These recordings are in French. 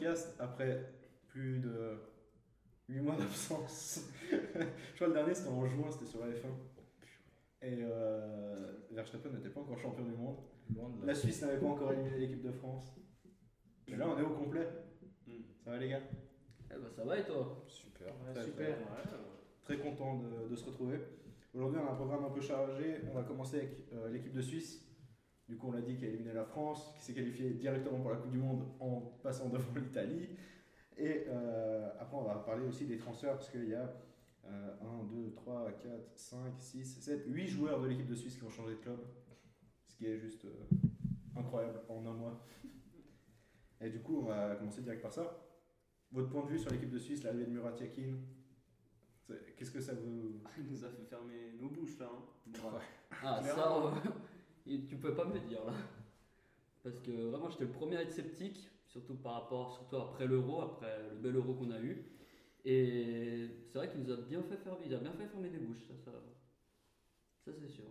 podcast après plus de 8 mois d'absence. je crois le dernier c'était en juin, c'était sur la F1. Et euh, Verstappen n'était pas encore champion du monde. Loin de La Suisse n'avait pas encore éliminé l'équipe de France. Mais là on est au complet. Hmm. Ça va les gars? Eh ben, ça va et toi? Super. Ouais, Très, super. Ouais, Très content de, de se retrouver. Aujourd'hui, on a un programme un peu chargé. On va commencer avec euh, l'équipe de Suisse. Du coup, on l'a dit qui a éliminé la France, qui s'est qualifiée directement pour la Coupe du Monde en passant devant l'Italie. Et euh, après, on va parler aussi des transferts parce qu'il y a euh, 1, 2, 3, 4, 5, 6, 7, 8 joueurs de l'équipe de Suisse qui ont changé de club. Ce qui est juste euh, incroyable en un mois. Et du coup, on va commencer direct par ça. Votre point de vue sur l'équipe de Suisse, l'arrivée de Murat Yakin, qu'est-ce que ça vous. Il nous a fait fermer nos bouches là. Hein. Bon, Ah, ça, et tu pouvais pas me le dire là. Parce que vraiment, j'étais le premier à être sceptique, surtout par rapport, surtout après l'euro, après le bel euro qu'on a eu. Et c'est vrai qu'il nous a bien fait fermer, il a bien fait fermer des bouches, ça, ça, ça c'est sûr.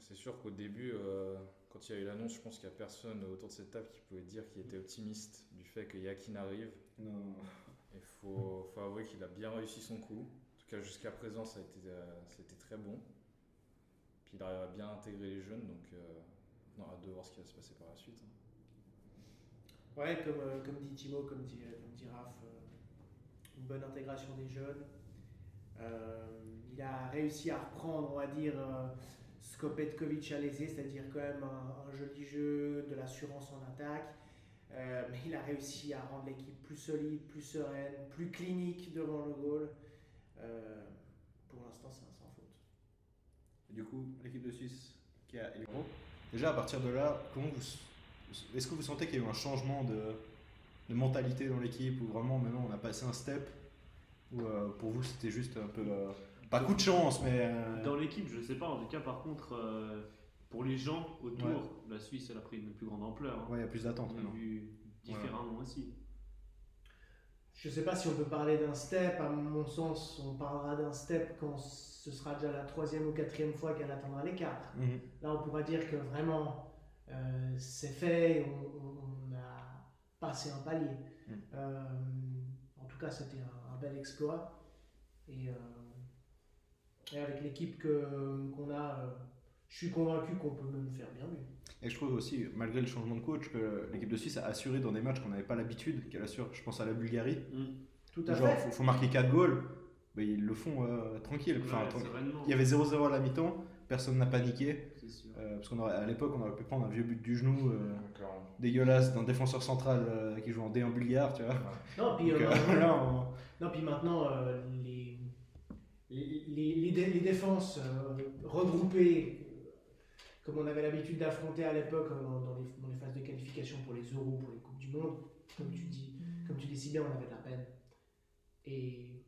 C'est sûr qu'au début, euh, quand il y a eu l'annonce, je pense qu'il n'y a personne autour de cette table qui pouvait dire qu'il était optimiste du fait que Yakin arrive. Non. Il faut, faut avouer qu'il a bien réussi son coup. En tout cas, jusqu'à présent, ça a été, euh, c'était très bon. Il arrive à bien intégrer les jeunes, donc euh, on a hâte de voir ce qui va se passer par la suite. hein. Ouais, comme, euh, dit comme dit, comme dit Raph, euh, une bonne intégration des jeunes. Euh, il a réussi à reprendre, on va dire, euh, ce qu'Opetkovic a laissé, c'est-à-dire quand même un, joli jeu, de l'assurance en attaque. Euh, mais il a réussi à rendre l'équipe plus solide, plus sereine, plus clinique devant le goal. Euh, pour l'instant, c'est un du coup, l'équipe de Suisse qui a l'Euro. Déjà, à partir de là, comment vous, est-ce que vous sentez qu'il y a eu un changement de, de mentalité dans l'équipe ou vraiment maintenant on a passé un step Ou euh, pour vous c'était juste un peu. euh, pas coup de chance, mais. euh, Dans l'équipe, je sais pas. En tout cas, par contre, pour les gens autour, la Suisse, elle a pris une plus grande ampleur. hein. Ouais, il y a plus d'attente On a maintenant. vu différemment aussi. Je sais pas si on peut parler d'un step. À mon sens, on parlera d'un step quand ce sera déjà la troisième ou quatrième fois qu'elle atteindra les quatre. Mhm. Là, on pourra dire que vraiment, euh, c'est fait, on, on- on a passé un palier. Mm. Euh, en tout cas, c'était un, un bel exploit. Et, euh, et avec l'équipe qu'on a, je suis convaincu qu'on peut même faire bien mieux. Et je trouve aussi, malgré le changement de coach, que l'équipe de Suisse a assuré dans des matchs qu'on n'avait pas l'habitude qu'elle assure. Je pense à la Bulgarie. Tout à Genre, fait. faut, faut marquer 4 goals. Mais ils le font euh, tranquille. Enfin, Ouais, tranquille. sereinement, Il y avait 0-0 à la mi-temps, personne n'a paniqué. Euh, parce qu'à l'époque, on aurait pu prendre un vieux but du genou euh, dégueulasse d'un défenseur central euh, qui joue en D1 bulgare, tu vois. Non, puis, Donc, euh, euh, là, on- Non, puis maintenant, euh, les, les, les, les dé- les défenses euh, regroupées, comme on avait l'habitude d'affronter à l'époque euh, dans, dans les, dans les phases de qualification pour les euros, pour les Coupes du Monde, comme tu dis, comme tu dis si bien, on avait de la peine. Et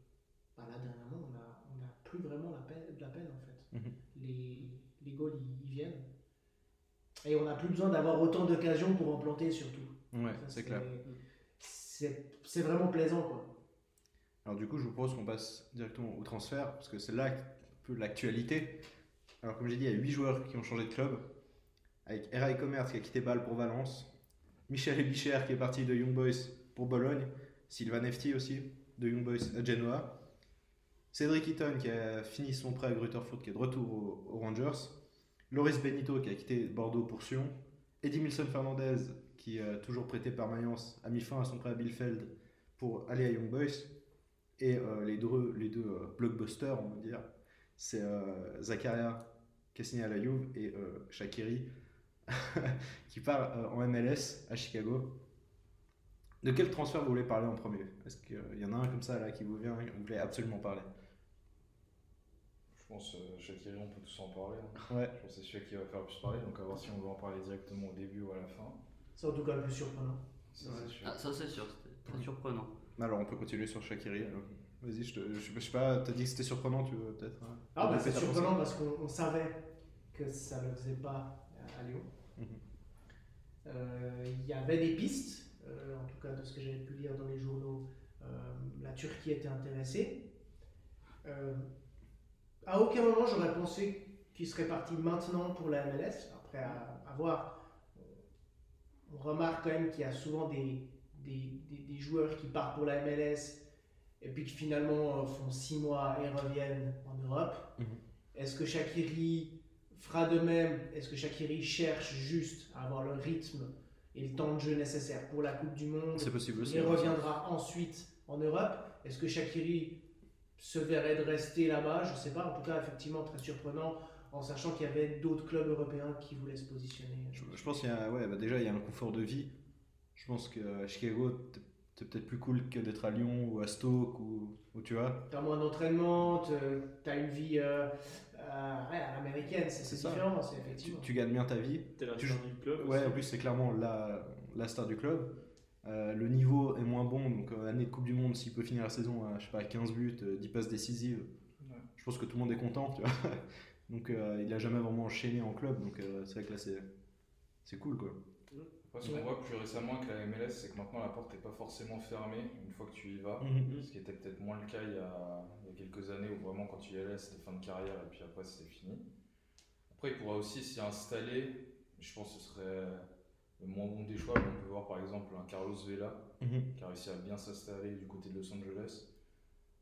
bah, là, dernièrement, on n'a on a plus vraiment la peine, de la peine en fait. Mhm. Les, les goals, ils, ils viennent. Et on n'a plus besoin d'avoir autant d'occasions pour en planter surtout. Ouais, c'est clair. C'est c'est vraiment plaisant quoi. Alors du coup, je vous propose qu'on passe directement au transfert, parce que c'est là un peu l'actualité. Alors comme j'ai dit, il y a 8 joueurs qui ont changé de club, avec Ray Commerce qui a quitté Bâle pour Valence, Michel Ebicher qui est parti de Young Boys pour Bologne, Sylvain Nefti aussi, de Young Boys à Genoa, Cédric Eaton qui a fini son prêt à Grutterfurt qui est de retour aux, Rangers, Loris Benito qui a quitté Bordeaux pour Sion, Eddie Milson Fernandez qui a toujours prêté par Mayence a mis fin à son prêt à Bielefeld pour aller à Young Boys. Et euh, les deux, les deux euh, blockbusters, on va dire, c'est euh, Zakaria qui signé à la Juve et euh, Shakiri qui part euh, en MLS à Chicago. De quel transfert vous voulez parler en premier? Est-ce qu'il y en a un comme ça là qui vous vient et vous voulez absolument parler Je pense euh, Shaqiri, on peut tous en parler. hein. Ouais. Je pense que c'est celui qui va faire le plus parler, donc à voir si on veut en parler directement au début ou à la fin. C'est en tout cas le plus surprenant. Ça, c'est sûr. Ah, ça c'est sûr, c'était très surprenant. Alors on peut continuer sur Shakiri. Vas-y, je, te- je, je sais pas, t'as dit que c'était surprenant, tu veux peut-être hein, Ah, bah, c'est surprenant parce qu'on on savait que ça ne le faisait pas à Lyon. Mhm. Euh, Il y avait des pistes, euh, en tout cas de ce que j'avais pu lire dans les journaux. euh, la Turquie était intéressée. Euh, à aucun moment j'aurais pensé qu'il serait parti maintenant pour la MLS. Après, à, à voir, on remarque quand même qu'il y a souvent des, des, des- des joueurs qui partent pour la MLS et puis qui finalement euh, font six mois et reviennent en Europe. Mhm. Est-ce que Shakiri fera de même Est-ce que Shakiri cherche juste à avoir le rythme et le temps de jeu nécessaire pour la Coupe du Monde C'est possible aussi. et reviendra ensuite en Europe? Est-ce que Shakiri se verrait de rester là-bas? Je ne sais pas. En tout cas, effectivement, très surprenant en sachant qu'il y avait d'autres clubs européens qui voulaient se positionner. Je, je pense qu'il y a, ouais, bah déjà, il y a un confort de vie. Je pense qu'à Chicago, t'es- t'es peut-être plus cool que d'être à Lyon ou à Stoke ou, ou tu vois. Tu as moins d'entraînement, tu as une vie euh, euh, ouais, américaine, c'est différent, c'est Tu, effectivement. tu gagnes bien ta vie. T'es la Tu- star du club. Ouais, aussi. en plus, c'est clairement la, la star du club. Euh, le niveau est moins bon, donc euh, année de Coupe du Monde, s'il peut finir la saison à, je sais pas, 15 buts, euh, 10 passes décisives, Ouais. je pense que tout le monde est content, tu vois. Donc euh, il a jamais vraiment enchaîné en club, donc euh, c'est vrai que là c'est, c'est cool quoi. Ce qu'on voit plus récemment avec la MLS, c'est que maintenant la porte n'est pas forcément fermée une fois que tu y vas. Mhm. Ce qui était peut-être moins le cas il y, a, il y a quelques années où vraiment quand tu y allais c'était fin de carrière et puis après c'était fini. Après il pourra aussi s'y installer, je pense que ce serait le moins bon des choix, mais on peut voir par exemple un Carlos Vela Mhm. qui a réussi à bien s'installer du côté de Los Angeles.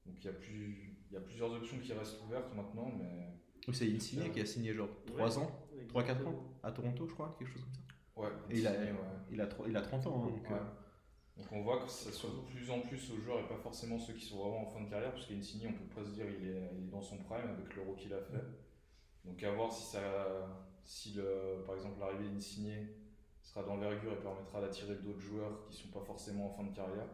Donc il y, a plus, il y a plusieurs options qui restent ouvertes maintenant, mais Oui, c'est Insigne qui a signé genre 3 ans, 3-4 ans à Toronto, je crois, quelque chose comme ça. Ouais, Et il a- signé, ouais. Il a, tro- il a 30 ans, hein, donc Ouais. euh, Donc on voit que ça soit de plus en plus aux joueurs et pas forcément ceux qui sont vraiment en fin de carrière, parce qu'Insigne, on peut pas se dire il est, il est dans son prime avec l'euro qu'il a fait. Donc à voir si ça, si le, par exemple l'arrivée d'Insigne sera d'envergure et permettra d'attirer d'autres joueurs qui sont pas forcément en fin de carrière.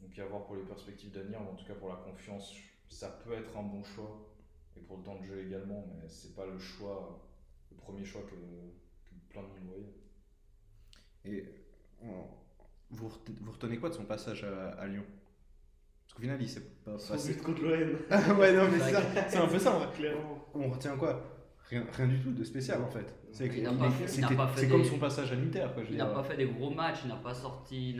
Donc à voir pour les perspectives d'avenir, mais en tout cas pour la confiance, ça peut être un bon choix et pour le temps de jeu également, mais c'est pas le choix, le premier choix que, que plein de monde voyait. Et on- vous, ret- vous retenez quoi de son passage à, à Lyon? Parce qu'au final, il s'est pas Son passé. but contre l'OM. ouais, non, mais C'est c'est ça, c'est un peu ça en vrai. Clairement. On retient quoi? Rien, rien du tout de spécial en fait. C'est est- comme son passage à l'Inter. quoi, je veux Il n'a pas fait des gros matchs, il n'a pas sorti,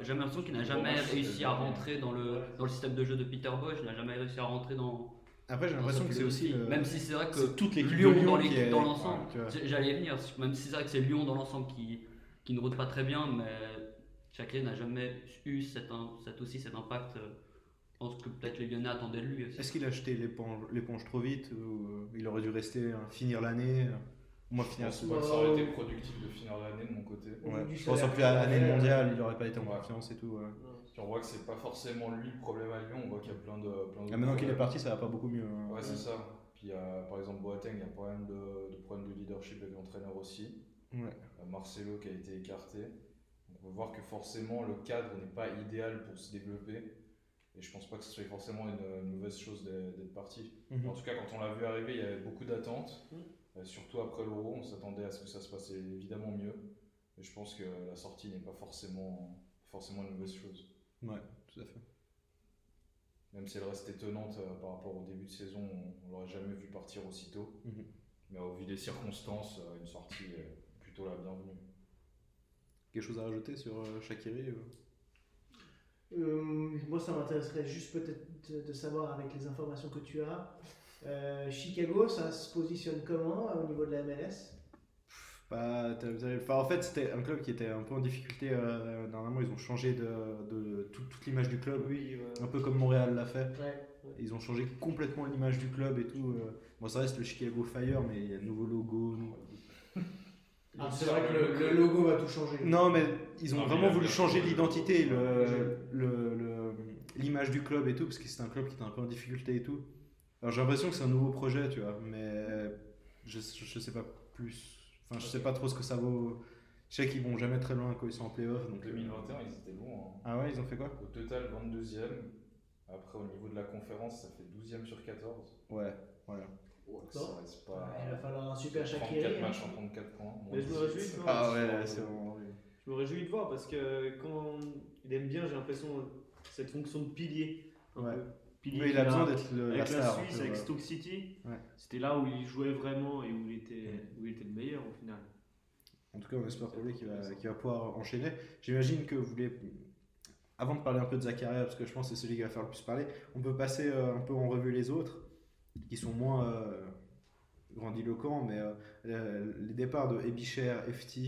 j'ai l'impression qu'il n'a jamais réussi à rentrer dans le, dans le système de jeu de Peter Bosch, il n'a jamais réussi à rentrer dans. Après, j'ai l'impression que c'est aussi. le- Même si c'est vrai que c'est toute l'équipe de Lyon, Lyon dans est- l'ensemble. J- j'allais y venir, même si c'est vrai que c'est Lyon dans l'ensemble qui, qui ne route pas très bien, mais Chacun n'a jamais eu cet, un- cet aussi cet impact. euh, Je pense que peut-être les Lyonnais attendaient de lui aussi. Est-ce qu'il a acheté l'éponge trop vite ou euh, il aurait dû rester, hein, finir l'année euh, Moi, Je finir pense pas que ça aurait été productif de finir l'année de mon côté. Ouais. Je pense en plus à l'année mondiale, il aurait pas été en Ouais. confiance et tout. ouais. Puis on voit que c'est pas forcément lui le problème à Lyon, on voit qu'il y a plein de. Plein Ah, maintenant qu'il est parti, ça va pas beaucoup mieux. hein. Ouais, c'est ça. Puis il y a, par exemple Boateng, il y a pas mal de, de problèmes de leadership avec l'entraîneur aussi. Ouais. Euh, Marcelo qui a été écarté. Donc on peut voir que forcément le cadre n'est pas idéal pour se développer. Et je pense pas que ce soit forcément une, une mauvaise chose d'être parti. Mhm. En tout cas, quand on l'a vu arriver, il y avait beaucoup d'attentes. Euh, surtout après l'Euro, on s'attendait à ce que ça se passait évidemment mieux. Et je pense que la sortie n'est pas forcément, forcément une mauvaise chose. Ouais, tout à fait. Même si elle reste étonnante euh, par rapport au début de saison, on, on l'aurait jamais vu partir aussitôt. Mhm. Mais au vu des circonstances, euh, une sortie plutôt la bienvenue. Quelque chose à rajouter sur euh, Shaqiri euh Euh, moi, ça m'intéresserait juste peut-être de, savoir avec les informations que tu as. Euh, Chicago, ça se positionne comment euh, au niveau de la MLS Pas terrible. Enfin, en fait, c'était un club qui était un peu en difficulté. Euh, dernièrement, ils ont changé de, de tout- toute l'image du club. Oui, Un peu comme Montréal l'a fait. Ouais. Ils ont changé complètement l'image du club et tout. Bon, ça reste le Chicago Fire, mais il y a un nouveau logo. Ah, c'est vrai que le, le logo va tout changer. Non, mais ils ont Non, vraiment voulu changer l'identité, le- Ouais. le- le- l'image du club et tout, parce que c'était un club qui était un peu en difficulté et tout. Alors j'ai l'impression que c'est un nouveau projet, tu vois, mais je, je sais pas plus. Enfin, je sais pas trop ce que ça vaut. Je sais qu'ils vont jamais très loin quand ils sont en playoff. En Donc, euh, 2021, ils étaient loin. hein. Ah ouais, ils ont fait quoi? Au total, 22e. Après, au niveau de la conférence, ça fait 12e sur 14. Ouais, voilà. Ça reste pas. Il va falloir un super 34 Shaqiri. hein. matchs en 34 points. Mais je me 18. réjouis de voir. Ah ouais, c'est vraiment. Je me réjouis de voir parce que quand il aime bien, j'ai l'impression, cette fonction de pilier. un Ouais. peu. Pilier Mais il a besoin d'être le- Avec la star. Suisse, peu, avec. Stoke City, Ouais. c'était là où il jouait vraiment et où il était, où il était le meilleur au final. En tout cas, on espère pour lui qu'il va, qu'il va pouvoir enchaîner. J'imagine que vous voulez, avant de parler un peu de Zakaria, parce que je pense que c'est celui qui va faire le plus parler, on peut passer euh, un peu en revue les autres, qui sont moins euh, grandiloquents, mais euh, le- les départs de Ebicher, FT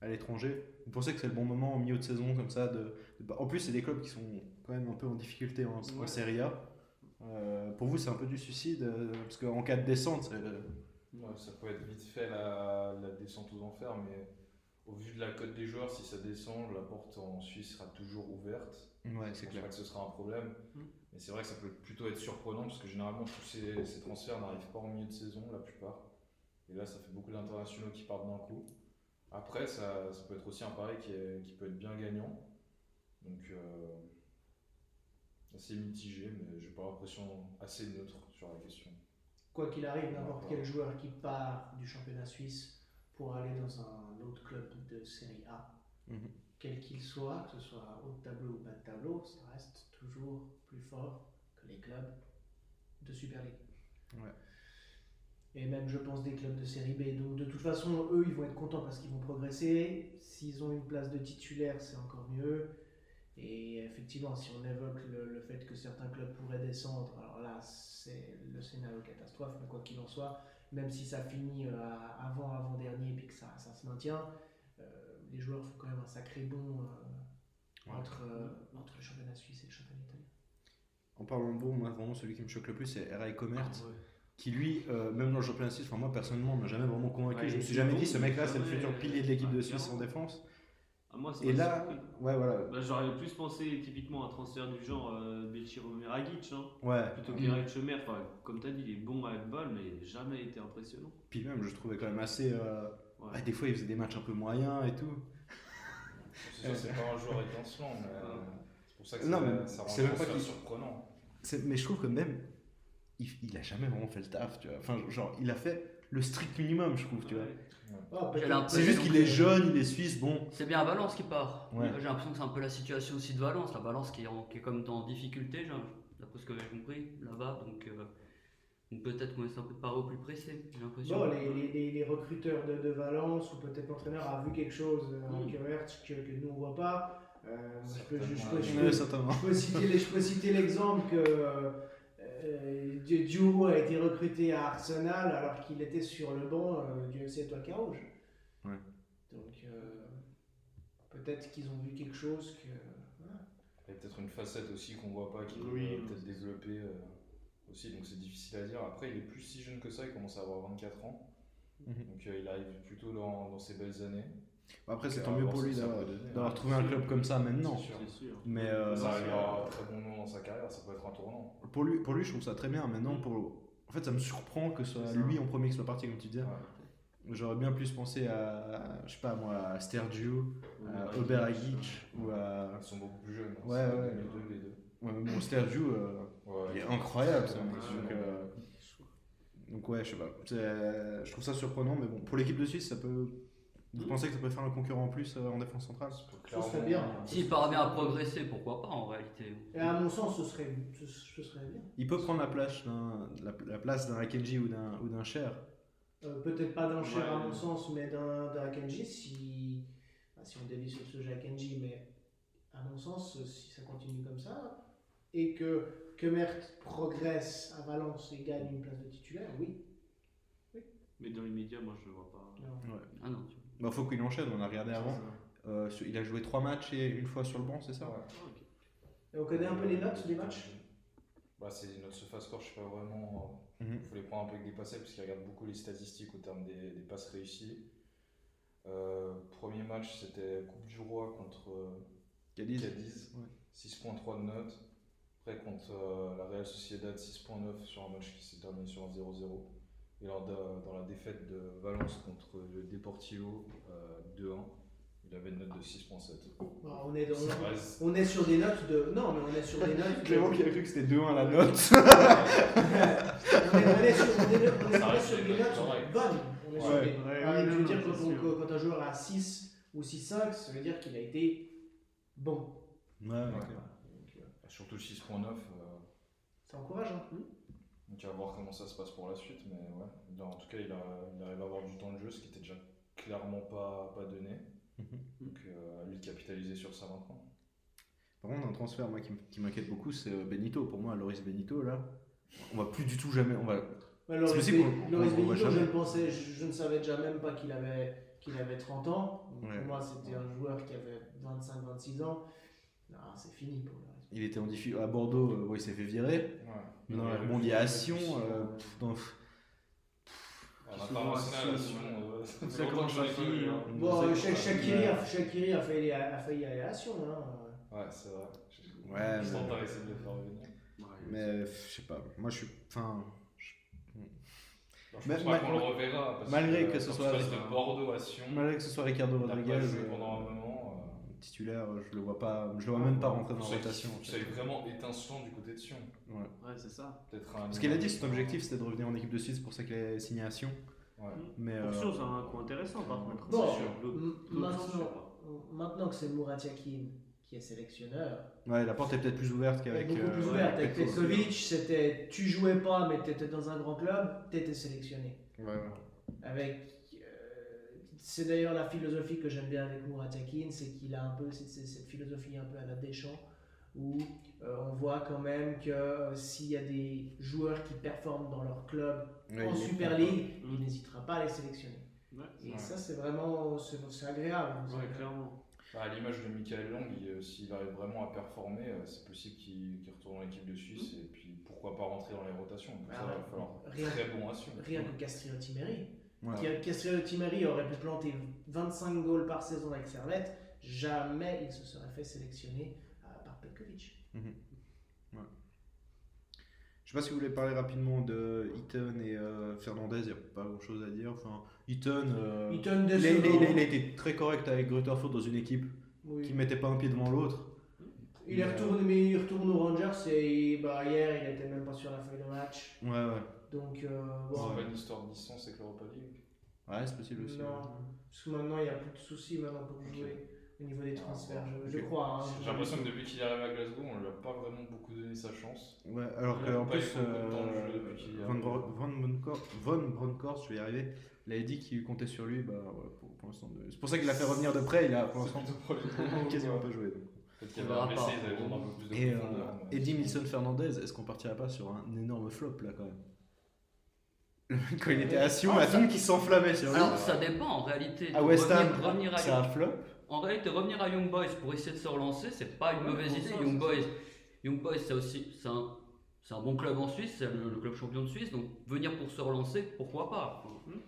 à l'étranger, Vous pensez que c'est le bon moment au milieu de saison comme ça de, de- En plus, c'est des clubs qui sont quand même un peu en difficulté en, en Ouais. Serie A. Euh, pour vous, c'est un peu du suicide euh, parce qu'en cas de descente, Ouais, ça peut être vite fait la, la descente aux enfers, mais au vu de la cote des joueurs, si ça descend, la porte en Suisse sera toujours ouverte. ouais, Je c'est pense clair. pas que ce sera un problème. Mais c'est vrai que ça peut plutôt être surprenant parce que généralement tous ces, ces transferts n'arrivent pas en milieu de saison, la plupart. Et là, ça fait beaucoup d'internationaux qui partent d'un coup. Après, ça, ça peut être aussi un pari qui, est- qui peut être bien gagnant. Donc, euh, assez mitigé, mais j'ai pas l'impression assez neutre sur la question. Quoi qu'il arrive, n'importe quel joueur qui part du championnat suisse pour aller dans un autre club de série A, Mhm. quel qu'il soit, que ce soit haut de tableau ou bas de tableau, ça reste toujours plus fort que les clubs de Super League. Ouais. Et même, je pense, des clubs de série B. Donc, de toute façon, eux, ils vont être contents parce qu'ils vont progresser. S'ils ont une place de titulaire, c'est encore mieux. Et effectivement, si on évoque le, le fait que certains clubs pourraient descendre, alors là, c'est le scénario catastrophe, mais quoi qu'il en soit, même si ça finit euh, à- avant, avant-dernier, et puis que ça, ça se maintient, euh, les joueurs font quand même un sacré bond euh, Ouais. entre, euh, entre le championnat suisse et le championnat. En parlant de bon, moi vraiment celui qui me choque le plus, c'est Rai Comert, Ah ouais. qui lui, euh, même dans le championnat suisse, enfin moi personnellement, m'a jamais vraiment convaincu. Ouais, je me suis jamais bon, dit, ce mec-là, c'est le futur pilier de l'équipe de Suisse en défense. Ah, moi, Et là, ouais, voilà. Bah, J'aurais plus pensé typiquement à un transfert du genre euh, Belchiro Meragic, hein, Ouais. plutôt qu'Eric Chemer. Enfin, comme tu as dit, il est bon avec balle, mais jamais été impressionnant. Puis même, je trouvais quand même assez. euh, Ouais. ouais, des fois, il faisait des matchs un peu moyens et tout. C'est pas un joueur étincelant, mais euh, c'est pour ça que Non, ça, mais ça rend c'est le même pas surprenant. C'est- Mais je trouve que même, il, il a jamais vraiment fait le taf, tu vois. Enfin, genre, il a fait le strict minimum, je trouve, tu vois. Ouais. C'est juste qu'il est jeune, il est suisse, bon. C'est bien à Valence qui part. Ouais. J'ai l'impression que c'est un peu la situation aussi de Valence. La Valence qui est, en- qui est comme en difficulté, d'après ce que j'ai compris, là-bas. Donc, euh, donc peut-être qu'on est un peu de au plus pressé, j'ai l'impression. Bon, les, les, les, les recruteurs de, de Valence, ou peut-être l'entraîneur a vu quelque chose euh, en Mm. Kemerts que, que nous on voit pas. Euh, je, peux, je, je je citer, l'exemple que euh, Diouro a été recruté à Arsenal alors qu'il était sur le banc euh, du FC Étoile Carouge. Ouais. Donc euh, peut-être qu'ils ont vu quelque chose que. Il y a peut-être une facette aussi qu'on voit pas, qui peut Oui, euh, peut-être c'est développer euh, aussi, donc c'est difficile à dire. Après, il est plus si jeune que ça, il commence à avoir 24 ans. Mhm. Donc euh, il arrive plutôt dans, dans ses belles années. Après, c'est tant mieux voir pour lui d'avoir Ouais, trouvé un club comme ça maintenant. C'est sûr. C'est sûr. Mais euh, ça arrivera à un très bon moment dans sa carrière, ça peut être un tournant. pour lui, pour lui, je trouve ça très bien. Maintenant, pour... en fait, ça me surprend que ce soit lui en premier qui soit parti, comme tu disais. Ouais. J'aurais bien plus pensé à, je sais pas moi, à Stergiou, à Oberagic ou à. Ils sont beaucoup plus jeunes. hein. Ouais, ouais. 2002, les deux. Bon, euh, Ouais, il est incroyable. Donc, ouais. euh, donc ouais, je sais pas. Je trouve ça surprenant, mais bon, pour l'équipe de Suisse, ça peut. Vous pensez que ça peut faire un concurrent en plus euh, en défense centrale? Ça serait bien. S'il parvient à progresser, pourquoi pas en réalité Et à mon sens, ce serait, ce, ce serait bien. Il peut prendre la place d'un la, la place d'un Akenji ou d'un ou d'un Cher. Euh, Peut-être pas d'un cher à mon sens, mais d'un d'un Akenji, si, bah, si on dévie sur ce jeu Akenji, mais à mon sens, si ça continue comme ça, et que Kemert progresse à Valence et gagne une place de titulaire, oui. Mais dans l'immédiat, moi, je le vois pas. Non. Ah non, tu- Bah, faut qu'il enchaîne, on a regardé avant. Euh, il a joué trois matchs et une fois sur le banc, c'est ça Ouais. Et on connaît un peu les notes des matchs? Bah, c'est notre surface score, je sais pas vraiment. Il Mhm. faut les prendre un peu avec des passettes parce qu'ils regardent beaucoup les statistiques au terme des, des passes réussies. Euh, premier match, c'était Coupe du Roi contre euh, Cadiz. Cadiz, Ouais. 6.3 de notes. Après, contre euh, la Real Sociedad, 6.9 sur un match qui s'est terminé sur un 0-0. Et lors de- dans la défaite de Valence contre le Deportivo, euh, 2-1, il avait une note de 6.7. Bah, on, est dans- Ça reste- on est sur des notes de. Non, mais on est sur des notes. de- Clément qui a cru que c'était 2-1 la note. on est, on est sur, on est- on est Ça reste sur des notes bonnes. On est sur Ouais. des- Ouais, Ah, oui, je veux dire, quand, un joueur a 6 ou 6-5, ça veut dire qu'il a été bon. Ouais, Ouais. Donc, euh, Surtout le 6.9. euh, ça encourage. Hein. Donc à voir comment ça se passe pour la suite, mais ouais. Là, en tout cas, il, a, il arrive à avoir du temps de jeu, ce qui était déjà clairement pas, pas donné. Mhm. Donc euh, à lui de capitaliser sur ça maintenant. Par contre, un transfert moi, qui, m'inquiète beaucoup, c'est euh, Benito. Pour moi, Loris Benito, là, on va plus du tout jamais. On va... Mais Loris, possible Loris Benito, je ne pensais, je, je ne savais déjà même pas qu'il avait qu'il avait 30 ans. Donc, Ouais. Pour moi, c'était un joueur qui avait 25-26 ans. Non, c'est fini pour reste. Il était en difficulté à Bordeaux, euh, bon, il s'est fait virer. Ouais. Maintenant, Il pu remondiation, faire plus, euh, pff, dans- À Sion, Sion, ça fait longtemps que à je l'ai hein. Bon, c'est euh, a, a failli, a failli aller à Sion. Hein. Ouais, c'est vrai. Ouais, Ils mais- ont essayé de le faire revenir. Ouais. Mais je sais pas, moi je suis. Enfin. Je pense pas qu'on le reverra. Parce malgré que ce soit- à Sion, Malgré que ce soit Ricardo Rodriguez, euh, pendant un moment. Euh, titulaire, je le vois pas, je le vois même pas rentrer dans la rotation. Ça est vraiment étincelant du côté de Sion. Ouais. Ouais, c'est ça. Peut-être un. Parce qu'il a dit que son objectif c'était de revenir en équipe de Suisse, c'est pour ça qu'il a signé à Sion. Ouais. Mais Pour euh, sûr, c'est un coup intéressant par contre. Bon, maintenant, maintenant que c'est Murat Yakin qui est sélectionneur, ouais, la porte est peut-être plus ouverte est qu'avec. beaucoup plus euh, ouverte. Avec Petkovic. C'était tu jouais pas, mais tu étais dans un grand club, tu étais sélectionné. Ouais, ouais. Avec, euh, c'est d'ailleurs la philosophie que j'aime bien avec Murat Yakin, c'est qu'il a un peu cette, philosophie un peu à la Deschamps, où euh, on voit quand même que euh, s'il y a des joueurs qui performent dans leur club Ouais, en Super League, Mm. il n'hésitera pas à les sélectionner. Ouais, Et ça, c'est vraiment c'est, c'est agréable. ouais, clairement. Bah, à l'image de Michael Lang, il, euh, s'il arrive vraiment à performer, euh, c'est possible qu'il qu'il retourne en équipe de Suisse et puis pourquoi pas rentrer dans les rotations. Pour ça, il va falloir Rien- très bon. Rien que Castrillo Timeri. Ouais. Castrillo Timeri aurait pu planter 25 goals par saison avec Servette, jamais il se serait fait sélectionner euh, par Petkovic. Je sais pas si vous voulez parler rapidement de Eaton et euh, Fernandez, il n'y a pas grand chose à dire. Enfin, Eaton, euh, Eaton il, a, il a- décevant. il a- il a été très correct avec Grutterford dans une équipe Oui. qui mettait pas un pied devant l'autre. Il est retourné, mais il retourne aux Rangers et bah, hier il était même pas sur la feuille de match. Ouais, ouais. Donc euh, C'est bon. pas une histoire de licence avec l'Europa League. Ouais, c'est possible aussi. Non, parce que maintenant il n'y a plus de soucis maintenant pour jouer au niveau des transferts, je, crois. hein. J'ai l'impression que depuis qu'il est arrivé à Glasgow, on lui a pas vraiment beaucoup donné sa chance. Ouais, alors qu'en plus, euh, jeu depuis qu'il est Von, Bronckhorst- Von Bronckhorst, je vais y arriver, il avait dit qu'il comptait sur lui. Bah, ouais, pour, pour l'instant, de- c'est pour ça qu'il l'a fait revenir de près. Il a pour l'instant quasiment pas joué. donc. Avait un blessé, peu plus de Et euh, Eddie Milson Fernandez, est-ce qu'on partirait pas sur un énorme flop là quand même? Quand il était à Sion, Ah, à ça- tout qui s'enflammait sur lui. Alors ça dépend en réalité. À West Ham, revenir, revenir à c'est un flop. En réalité, revenir à Young Boys pour essayer de se relancer, c'est pas une Ouais, mauvaise idée. ça, Young Boys, Young Boys, c'est aussi c'est un, c'est un bon club en Suisse, c'est le, le club champion de Suisse, donc venir pour se relancer, pourquoi pas? Mhm.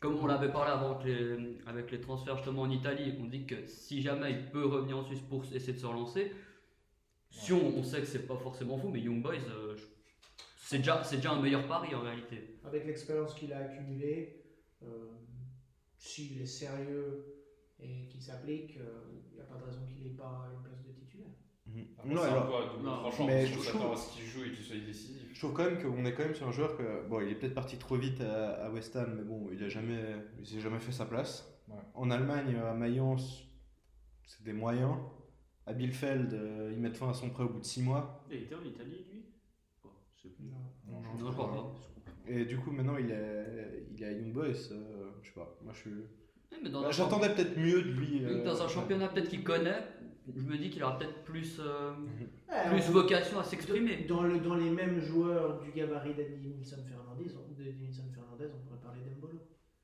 Comme on l'avait parlé avant avec les, avec les transferts justement en Italie, on dit que si jamais il peut revenir en Suisse pour essayer de se relancer, Sion, on sait que c'est pas forcément fou, mais Young Boys, euh, je- c'est déjà, c'est déjà un meilleur pari en réalité. Avec l'expérience qu'il a accumulée, euh, s'il est sérieux et qu'il s'applique, euh, il n'y a pas de raison qu'il n'ait pas une place de titulaire. Après, Non, alors, non, tranchant, mais je trouve- à ce qu'il joue et qu'il soit décisif. Je trouve quand même qu'on est quand même sur un joueur que bon, il est peut-être parti trop vite à, à West Ham, mais bon, il a jamais, il s'est jamais fait sa place. Ouais. En Allemagne, à Mayence, c'est des moyens. À Bielefeld, euh, ils mettent fin à son prêt au bout de 6 mois. Il était en Italie, lui? Sais plus. Non, Non, je crois pas. Et du coup, maintenant, il est, il est à Young Boys. euh, je sais pas. Moi, je suis. Mais Bah, J'attendais peut-être mieux de lui. euh, dans un championnat peut-être qu'il connaît, je me dis qu'il aura peut-être plus, euh, Ouais, plus on- vocation à s'exprimer. Dans, le, dans les mêmes joueurs du gabarit d'Edmilson Fernandez, Fernandez, on pourrait parler d'Embolo.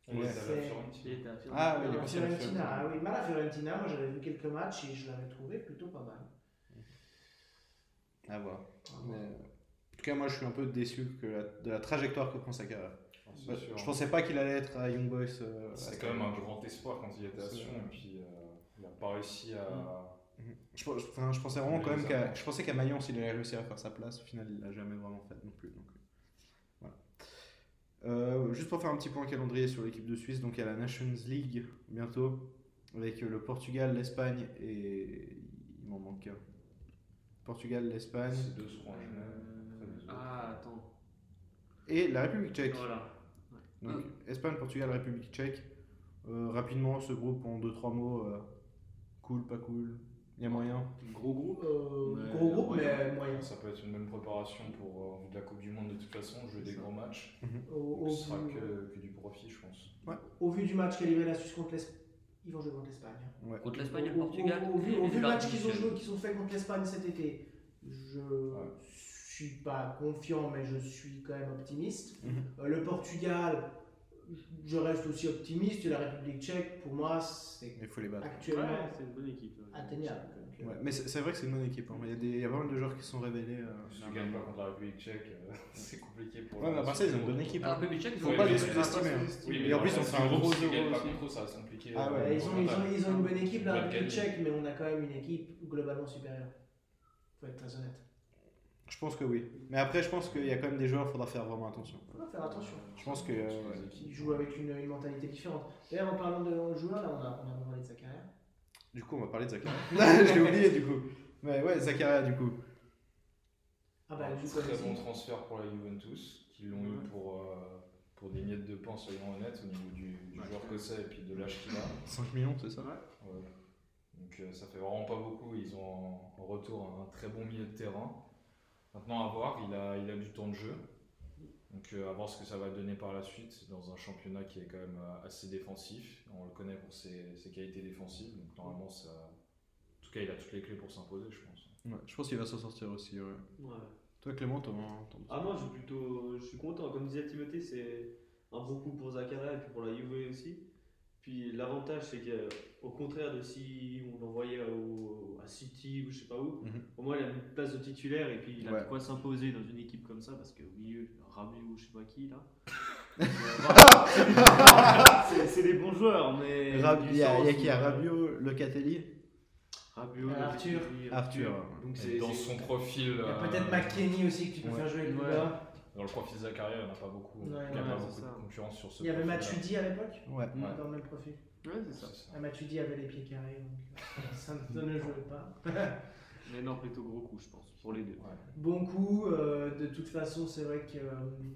Ouais. Fiorentina. Ah, oui, à la Fiorentina, ah oui, mal à Fiorentina, moi j'avais vu quelques matchs et je l'avais trouvé plutôt pas mal. À voir. Mais, en tout cas, moi, je suis un peu déçu que la- de la trajectoire que prend sa carrière. C'est Bah, sûr. je pensais pas qu'il allait être à Young Boys. euh, C'était à quand même un grand espoir quand il était à C'est Sion et puis euh, il n'a pas réussi à. Je, enfin, je pensais vraiment quand même qu'à je pensais qu'à Mayence il allait réussir à faire sa place. Au final, il l'a jamais vraiment fait non plus. Donc, euh, voilà. Euh, juste pour faire un petit point calendrier sur l'équipe de Suisse, donc il y a la Nations League bientôt avec le Portugal, l'Espagne et il m'en manque un. Portugal, l'Espagne Ces deux seront en Ah, attends. et la République tchèque. Voilà. Donc Espagne, Portugal, République tchèque. Euh, rapidement, ce groupe en 2-3 mots. euh, cool, pas cool. Il y a moyen. Gros groupe. Euh, Mais gros groupe, moyen. mais moyen. Ça peut être une même préparation pour euh, la Coupe du Monde de toute façon, jouer des grands matchs. Au, au Ce sera vu, que, que du profit, je pense. au vu du match qu'a livré la Suisse contre l'Espagne, ils vont jouer contre l'Espagne. Ouais. Contre l'Espagne et le Au- au- Portugal. Au, vu, au le match qu'ils ont, joué, qu'ils ont fait contre l'Espagne cet été, je suis pas confiant, mais je suis quand même optimiste. Euh, le Portugal, je reste aussi optimiste. La République tchèque, pour moi, c'est Il faut les battre. actuellement Ouais, c'est une bonne équipe. ouais. atteignable. Donc, euh, Ouais, mais c'est vrai que c'est une bonne équipe. hein. Il y, a des- il y a pas mal de joueurs qui sont révélés. euh, Si tu gagnes pas contre la République tchèque, euh, c'est compliqué pour Ouais, mais à part ça, ils ont une bonne équipe. Alors, République tchèque, ils Faut ont pas les de- sous-estimer. hein. Oui, Et mais en plus, on fait un gros euro pas contre ça va. Ah ouais. euh, ils, ont, ils, ont, mental. ils ont une bonne équipe, la République tchèque, mais on a quand même une équipe globalement supérieure. Faut être très honnête. Je pense que oui. Mais après, je pense qu'il y a quand même des joueurs, il faudra faire vraiment attention. On va faire attention. Je pense que. euh, jouent avec une, une mentalité différente. D'ailleurs, en parlant de joueurs, là, on a, on a parlé de sa carrière. Du coup, on va parler de Zakaria. je l'ai oublié du coup. Mais ouais, Zakaria du coup. Ah bah, Un du coup, très bon transfert pour la Juventus, qui l'ont eu pour, euh, pour des miettes de pain, soyons honnêtes, au niveau du, du Ouais. joueur que c'est et puis de l'âge qu'il a. 5 millions, c'est ça? Ouais. Donc euh, ça fait vraiment pas beaucoup. Ils ont en retour un très bon milieu de terrain. Maintenant à voir, il a, il a du temps de jeu. Donc euh, à voir ce que ça va donner par la suite dans un championnat qui est quand même euh, assez défensif. On le connaît pour ses, ses qualités défensives. Donc normalement, ça, en tout cas, il a toutes les clés pour s'imposer, je pense. Ouais, je pense qu'il va s'en sortir aussi. Ouais. Ouais. Toi, Clément, t'en. t'en- Ah moi je suis plutôt je suis content comme disait Timothée c'est un bon coup pour Zakaria et puis pour la Juve aussi. Puis l'avantage c'est qu'au contraire de si on l'envoyait au- à City ou je sais pas où, Mhm. au moins il a une place de titulaire et puis il a Ouais. de quoi s'imposer dans une équipe comme ça parce qu'au milieu Rabiot ou je sais pas qui là. Euh, c'est des bons joueurs mais Rab- Il y a, il y a qui a sens où, euh, Rabiot, Locatelli? Rabiot, Euh, Arthur. Arthur. Donc Et c'est dans son profil, Il y a peut-être McKenny aussi que tu peux ouais. faire jouer avec Ouais. Luga. Dans le profil Zakaria, il n'y en a pas beaucoup. Ouais, il n'y a ouais, pas beaucoup ça. de concurrence sur ce Il y avait. Matuidi à l'époque, Ouais. Ouais. dans le même profil. Ouais c'est ça. Ça. Ah, Matuidi avait les pieds carrés, donc euh, ça ne ne jouait pas. Mais non plutôt gros coup je pense pour les deux. Ouais. Bon coup, euh, de toute façon, c'est vrai que euh,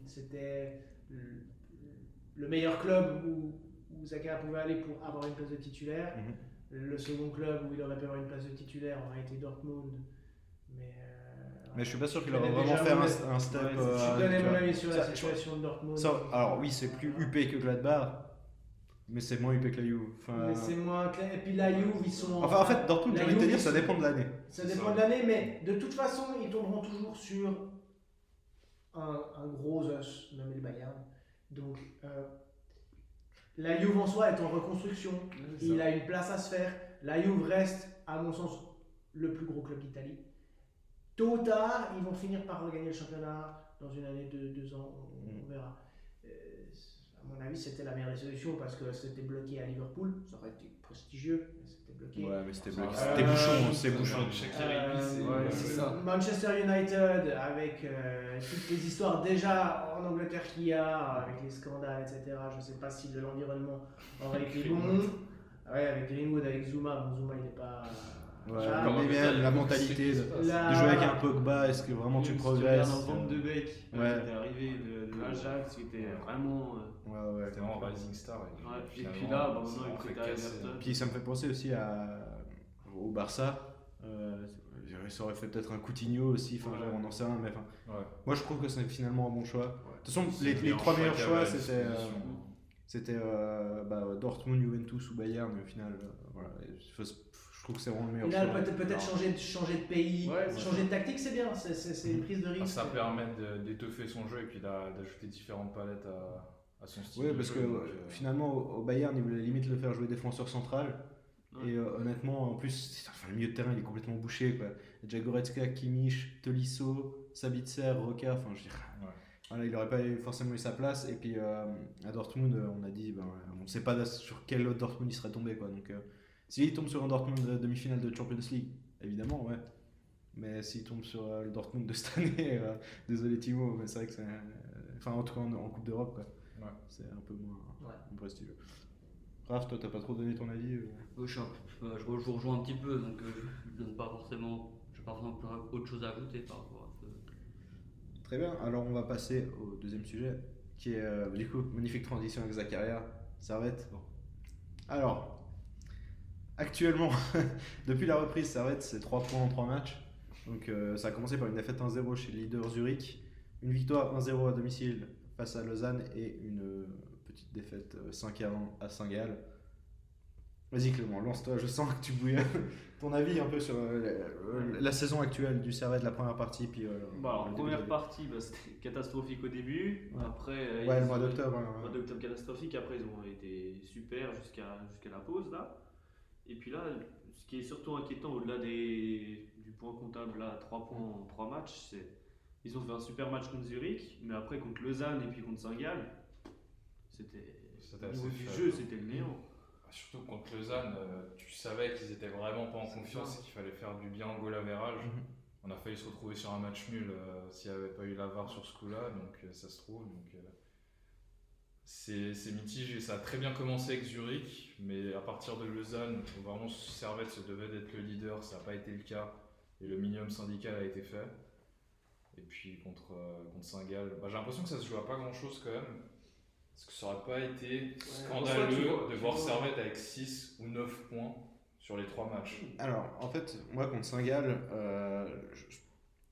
c'était le, le meilleur club où, où Zakaria pouvait aller pour avoir une place de titulaire. Mhm. Le second club où il aurait pu avoir une place de titulaire aurait été Dortmund. Mais, euh, Mais je suis pas sûr qu'il Je aurait vraiment fait un, un step. Ouais, c'est- euh, je donnais mon avis sur la situation de Dortmund. Ça, alors oui, c'est plus huppé que Gladbach, mais c'est moins huppé que la Juve. Enfin, Mais c'est moins clair. Et puis la Juve, ils sont. enfin, en fait, Dortmund, j'ai envie de te dire, ça dépend de l'année. Ça dépend de l'année, mais de toute façon, ils tomberont toujours sur un, un gros os nommé le Bayern. Donc, euh, la Juve en soi est en reconstruction. Il a une place à se faire. La Juve reste, à mon sens, le plus gros club d'Italie. Tôt ou tard, ils vont finir par regagner le championnat dans une année de deux ans. On, on Mm. verra. Euh, à mon avis, c'était la meilleure des solutions parce que c'était bloqué à Liverpool. Ça aurait été prestigieux, mais c'était bloqué. Ouais, mais c'était bloqué. va. C'était Euh, bouchon, c'est bouchon. c'est- Euh, ouais, ça. Manchester United, avec euh, toutes les histoires déjà en Angleterre qu'il y a, avec les scandales, etc. Je ne sais pas si de l'environnement aurait été bon. Ouais, avec Greenwood, avec Zuma. Bon, Zuma, il n'est pas. Ouais, Ah, mais mais même ça, la mentalité de. La- jouer avec un Pogba, est-ce que vraiment tu progresses un de Beek euh, Ouais. qui était arrivé de, de l'Ajax, qui était vraiment. euh, Ouais, ouais. C'était vraiment Rising Star. Et, Ouais, et puis là, bah, ça maintenant, m'a il à. Puis ça me fait penser aussi à, au Barça. Euh, ça aurait fait peut-être un Coutinho aussi, enfin, Ouais. on en sait rien, mais enfin, Ouais. moi je trouve que c'est finalement un bon choix. De toute façon, les, le les trois choix meilleurs choix, c'était euh, c'était euh, bah, Dortmund, Juventus ou Bayern, mais au final, euh, voilà, il trouve que c'est vraiment le meilleur là, choix. peut-être peut-être changer, de- changer de pays, Ouais, changer de tactique, c'est bien. C'est- C'est c'est une prise de risque. Ça permet de- d'étoffer son jeu et puis d'a- d'ajouter différentes palettes à, à son style. Oui, parce que donc, euh, finalement, au Bayern, ils voulaient limite le faire jouer défenseur central. Ouais. Et euh, honnêtement, en plus, enfin, le milieu de terrain, il est complètement bouché. Quoi. Déjà Goretzka, Kimmich, Tolisso, Sabitzer, Roca, enfin, je Ouais. voilà, il n'aurait pas forcément eu sa place. Et puis euh, à Dortmund, on a dit, ben, on ne sait pas sur quel autre Dortmund il serait tombé. Quoi. Donc, euh, s'il tombe sur un Dortmund de demi-finale de Champions League, évidemment, ouais. Mais s'il tombe sur euh, le Dortmund de cette année, euh, désolé Timo, mais c'est vrai que c'est. euh, Enfin, en tout cas, en, en Coupe d'Europe, quoi. Ouais. C'est un peu moins, Ouais. moins prestigieux. Raph, toi, t'as pas trop donné ton avis euh? Je, peu- je, je vous rejoins un petit peu, donc euh, je donne pas forcément, je pas forcément autre chose à ajouter par rapport à ce. Très bien, alors on va passer au deuxième sujet, qui est euh, du coup, magnifique transition avec Zakaria, Servette. Alors, actuellement, depuis la reprise, Servette, c'est 3 points en 3 matchs. Donc euh, ça a commencé par une défaite 1-0 chez le leader Zurich, une victoire 1-0 à domicile face à Lausanne et une euh, petite défaite euh, 5-1 à Saint-Gall. Vas-y Clément, lance-toi, je sens que tu bouilles. Ton avis un peu sur euh, la, la saison actuelle du Servette, la première partie, puis. euh, Bah, alors, première partie, bah, c'était catastrophique au début. Ouais. Après, euh, Ouais, le mois ont- d'octobre. Le hein, mois ouais. d'octobre catastrophique, après ils ont été super jusqu'à jusqu'à la pause là. Et puis là, ce qui est surtout inquiétant au-delà des, du point comptable, là, 3 points en 3 matchs, c'est ils ont fait un super match contre Zurich, mais après contre Lausanne et puis contre Saint-Gall, c'était au niveau du jeu, c'était le néant. Ah, Surtout contre Lausanne, euh, tu savais qu'ils étaient vraiment pas en confiance et qu'il fallait faire du bien en goal average. Mhm. On a failli se retrouver sur un match nul euh, s'il n'y avait pas eu la VAR sur ce coup-là, donc euh, ça se trouve. Donc, euh, c'est mitigé. Ça a très bien commencé avec Zurich, mais à partir de Lausanne, où vraiment Servette se devait d'être le leader, ça n'a pas été le cas et le minimum syndical a été fait. Et puis contre, euh, contre Saint-Gall, bah, j'ai l'impression que ça se joue à pas grand-chose quand même. Parce que ça aurait pas été scandaleux vois- de voir Servette avec 6 ou 9 points sur les 3 matchs. Alors, en fait, moi contre Saint-Gall, euh, je,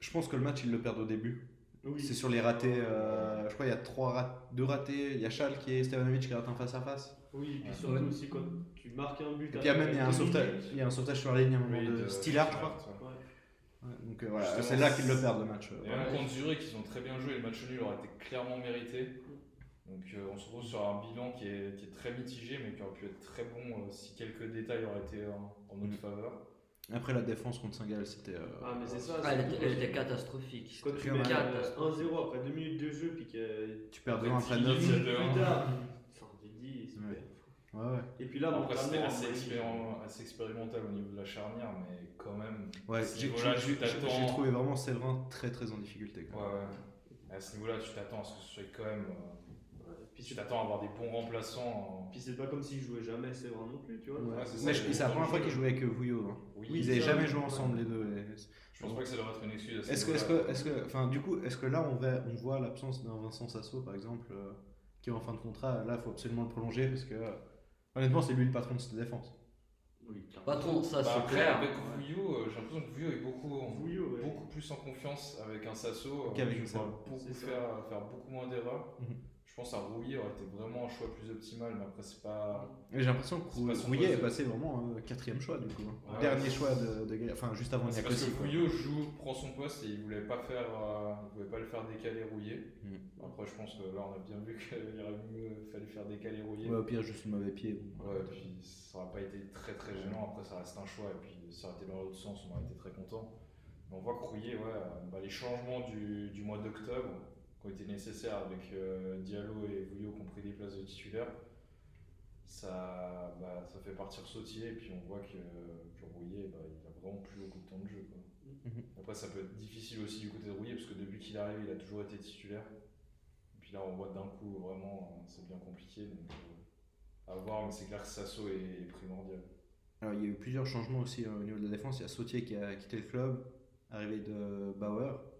je pense que le match, ils le perdent au début. Oui. C'est sur les ratés. euh, je crois qu'il y a trois rat- deux ratés. Il y a Chal qui est Stevanovic qui rate un face à face. Oui, et puis Ouais. surtout aussi quand tu marques un but. Et puis il y a même il y a un sauvetage, il y a un sauvetage sur la ligne à un moment Oui, de, de Stillard, je crois. Ouais. ouais. Donc euh, voilà, Justement, c'est là qu'ils le perdent le match. Et même contre Zurich, ils ont très bien joué. Le match nul aurait été clairement mérité. Donc euh, on se retrouve sur un bilan qui est, qui est très mitigé, mais qui aurait pu être très bon euh, si quelques détails auraient été en, en notre Mhm. faveur. Après la défense contre Saint-Gall, c'était. euh, Ah, mais c'est ça. Ah, elle, c'est- était, elle était catastrophique. Quand tu mets mal. euh, 1-0 après 2 minutes de jeu, puis que tu perds Après 2 après 10 9. minutes, plus tard. Enfin. Ouais. Ouais, ouais. Et puis là, Après, c'était assez, moi, expérim- assez expérimental au niveau de la charnière, mais quand même. Ouais, j'ai trouvé vraiment Séverin très très en difficulté. quand Ouais, même. ouais. À ce niveau-là, tu t'attends à ce que ce soit quand même. euh, Puis tu c'est t'attends à avoir des bons remplaçants. en- puis c'est pas comme s'il jouait jamais Séverin non plus, tu vois. Ouais. C'est Mais c'est la première fois qu'ils jouaient avec euh, Vouillot. hein. Oui, Ils n'avaient jamais joué ensemble les deux. et- je pense pas que ça devrait être une excuse. à ce Est-ce que, est-ce niveau-là. que, est-ce que, enfin, du coup, est-ce que là on, va, on voit l'absence d'un Vincent Sasso par exemple, euh, qui est en fin de contrat Là, il faut absolument le prolonger parce que, euh, honnêtement, c'est lui le patron de cette défense. Oui. Patron, ça Bah c'est après, clair. avec Vouillot, euh, j'ai l'impression que Vouillot est beaucoup, Vouillot, ouais. beaucoup plus en confiance avec un Sasso. euh, Qu'avec vois Sasso. beaucoup C'est ça. faire, faire beaucoup moins d'erreurs. Mhm. Je pense à Rouillet aurait été vraiment un choix plus optimal, mais après, c'est pas. Et j'ai l'impression que Rouillet est passé vraiment euh, quatrième choix du coup. Ouais, Dernier choix de, de enfin juste avant C'est parce que quoi. Vouillot joue, prend son poste et il voulait pas faire, euh, il voulait pas le faire décaler Rouillet. Mhm. Après, je pense que là, on a bien vu qu'il aurait fallu faire décaler Rouillet. Ouais, au pire, juste le mauvais pied. bon. Ouais, puis ça n'aurait pas été très très gênant. Après, ça reste un choix. Et puis, si ça aurait été dans l'autre sens, on aurait été très content. Mais on voit que Rouillet, ouais, euh, bah, les changements du, du mois d'octobre qui ont été nécessaires avec euh, Diallo et Vouillot qui ont pris des places de titulaires, ça, bah, ça fait partir Sautier. Et puis, on voit que, que Rouillet, bah, il a vraiment plus beaucoup de temps de jeu. quoi. Mhm. Après, ça peut être difficile aussi du côté de Rouillet parce que depuis qu'il est arrivé, il a toujours été titulaire. Et puis là, on voit d'un coup, vraiment, euh, c'est bien compliqué. Donc, euh, à voir, mais c'est clair que Sasso est, est primordial. Alors, il y a eu plusieurs changements aussi euh, au niveau de la défense. Il y a Sautier qui a quitté le club, arrivée de Bauer.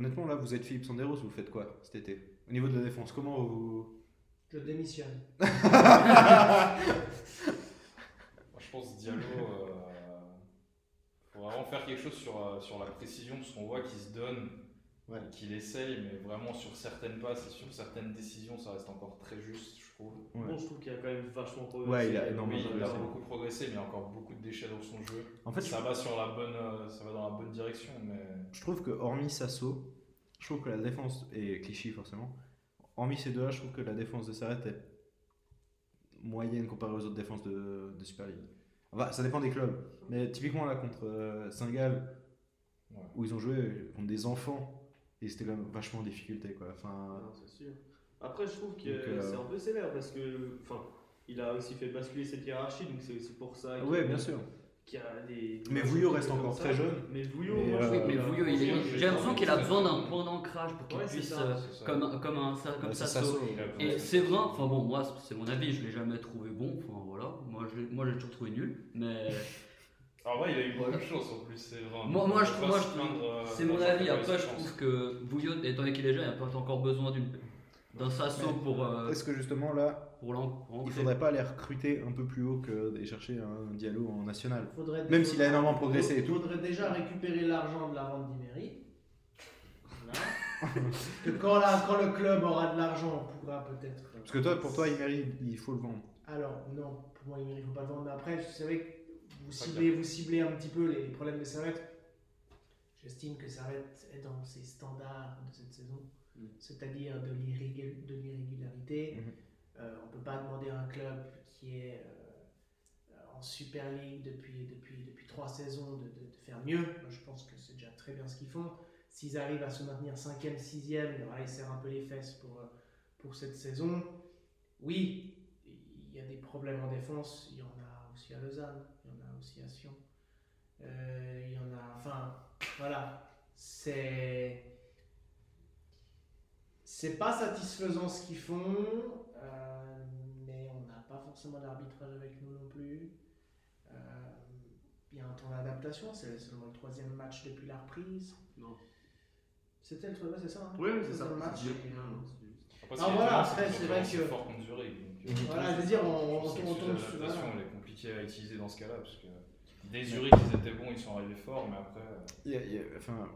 Honnêtement, là, vous êtes Philippe Sanderos, vous faites quoi cet été? Au niveau de la défense, comment vous. Je démissionne. Moi, je pense Diallo, euh, faut vraiment faire quelque chose sur, euh, sur la précision parce qu'on voit qu'il se donne, Ouais. qu'il essaye, mais vraiment sur certaines passes et sur certaines décisions, ça reste encore très juste, je trouve. Ouais. Bon, je trouve qu'il a quand même vachement progressé. Ouais, il a énormément Oui, il a progressé. beaucoup progressé, mais il y a encore beaucoup de déchets dans son jeu. En fait, ça va sur la bonne, euh, ça va dans la bonne direction, mais je trouve que, hormis Sasso, je trouve que la défense, et Clichy forcément, hormis ces deux-là, je trouve que la défense de Servette est moyenne comparée aux autres défenses de, de Super League. Enfin, ça dépend des clubs. Mais typiquement, là, contre euh, Saint-Gall, Ouais. où ils ont joué contre des enfants, et c'était quand même vachement en difficulté. Quoi. Enfin, c'est sûr. Après, je trouve que euh, c'est un peu sévère parce que, enfin, il a aussi fait basculer cette hiérarchie, donc c'est aussi pour ça. qu'il- ouais, bien sûr. qu'il y a des. Mais Vouillot reste encore ça. très jeune. Mais Vouillot, Mais, moi, euh, Oui, mais Vouillot, il est- Vouillot, j'ai l'impression qu'il a besoin ça. d'un point d'ancrage pour qu'il Ouais, puisse, ça. euh, ça. comme, comme un ça- comme Bah, c'est Sasso. Sasso. Il a besoin Et c'est vrai, enfin bon, moi c'est mon avis, je l'ai jamais trouvé bon, enfin voilà, moi je, l'ai- moi j'ai toujours trouvé nul, mais Alors ouais, il a eu beaucoup de chance en plus, c'est moi, moi je trouve, euh, c'est mon avis, après je trouve que Bouillot, étant donné qu'il est jeune, il a peut-être encore besoin d'une d'un Sasso pour, euh, Est-ce que justement là, pour il faudrait pas aller recruter un peu plus haut que d'aller chercher un Diallo en national? Faudrait, Même s'il a énormément progressé et tout. Il faudrait déjà récupérer l'argent de la vente d'Imery. Que quand, la- quand le club aura de l'argent, on pourra peut-être. Parce que toi, pour toi, Imery, il faut le vendre. Alors, non, pour moi, il ne faut pas le vendre. Mais après, c'est vrai que vous ciblez, vous ciblez un petit peu les, les problèmes de Servette. J'estime que Servette est dans ses standards de cette saison, Mm. c'est-à-dire de l'irrégul- de l'irrégularité. Mhm. Euh, on ne peut pas demander à un club qui est euh, en Super League depuis, depuis, depuis trois saisons de, de- de faire mieux. Moi, je pense que c'est déjà très bien ce qu'ils font. S'ils arrivent à se maintenir 5e, 6e, ils serrent un peu les fesses pour, euh, pour cette saison. Oui, il y a des problèmes en défense. Il y en a aussi à Lausanne, il y en a aussi à Sion. Euh, il y en a. Enfin, voilà. C'est. C'est pas satisfaisant ce qu'ils font, euh, mais on n'a pas forcément d'arbitrage avec nous non plus. Euh, Il y a un temps d'adaptation, c'est seulement le troisième match depuis la reprise. Non. C'était le troisième, c'est ça hein? Oui, oui, c'est ça. le match. C'est bien, non, Ah, voilà, après, c'est vrai que- fort contre Zurich. donc, euh. Voilà, je veux dire, on, on, on tombe sur. elle est compliquée à utiliser dans ce cas-là, parce que dès Zurich, ils étaient bons, ils sont arrivés forts, mais après, euh, Il y a- il y a- enfin,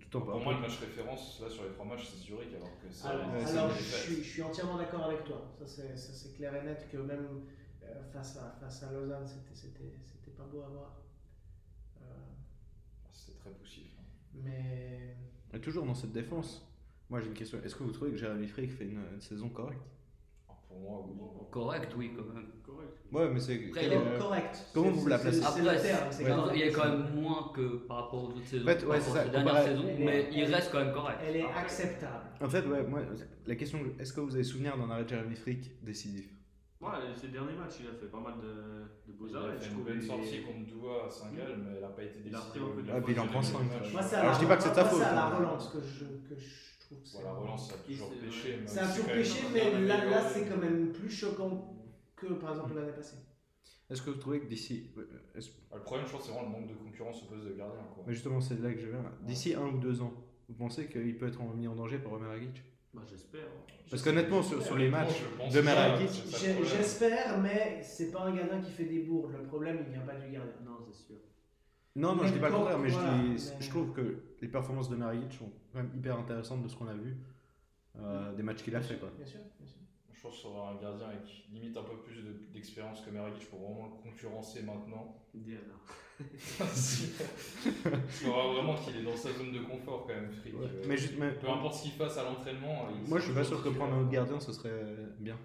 tout en pour moi, le match référence, là, sur les trois matchs, c'est Zurich, alors que ça, Alors, ouais, je, suis, je suis entièrement d'accord avec toi. Ça, c'est, ça, c'est clair et net que même euh, face, à, face à Lausanne, c'était, c'était, c'était pas beau à voir. Euh, C'était très poussif. hein. mais. Et toujours dans cette défense. Moi j'ai une question. Est-ce que vous trouvez que Jérémy Frick fait une, une saison correcte? Pour moi, oui. Correct, oui, quand même. Correct. Ouais, mais c'est. Après, quel- il est euh, correct. comment vous la placez Après, le terme. c'est correct. il est quand même moins que par rapport aux autres saisons, En fait, ouais, c'est ça, ces dernières saisons, Elle est- mais il elle- reste quand même correct. Elle est Après- acceptable. En fait, ouais, moi, la question, est-ce que vous avez souvenir d'un arrêt de Jérémy Frick décisif? Ouais, ces derniers matchs, il a fait pas mal de, de beaux Il arrêts. a fait une sortie contre Doua à Saint-Gall, mais elle n'a pas été Il a décisive. repris un peu de au Ah, puis il en prend cinq. match. Moi, c'est à Alors, la- je dis pas que c'est moi, ta moi, faute, C'est à la hein. relance que je trouve que c'est. Voilà, relance, ça a toujours mais Ça a c'est toujours bien mais là, là c'est quand même plus choquant que par exemple l'année passée. Est-ce que vous trouvez que d'ici. euh, Ah, Le problème, je pense, c'est vraiment le manque de concurrence au poste de gardien. Quoi. mais Justement, c'est là que je viens. D'ici un ou deux ans, vous pensez qu'il peut être mis en danger par Romain Ragic Bah, j'espère. Parce qu'honnêtement, sur, sur les matchs de problème. J'espère, mais c'est pas un gardien qui fait des bourdes. Le problème, il vient pas du gardien. Non, c'est sûr. Non, non, je dis pas le contraire, mais je, dis, mais- je trouve que les performances de Meragic sont quand même hyper intéressantes de ce qu'on a vu, euh, des matchs qu'il a fait. Quoi. Bien sûr, bien sûr. Je pense qu'il faudra un gardien avec limite un peu plus de- d'expérience que Meragic pour vraiment le concurrencer maintenant. Diana. Il faudra vraiment qu'il est dans sa zone de confort quand même, Frick. Ouais. Euh, Mais, juste, mais Peu importe ce qu'il fasse à l'entraînement. il moi, je suis pas sûr que prendre un autre gardien, ce serait bien.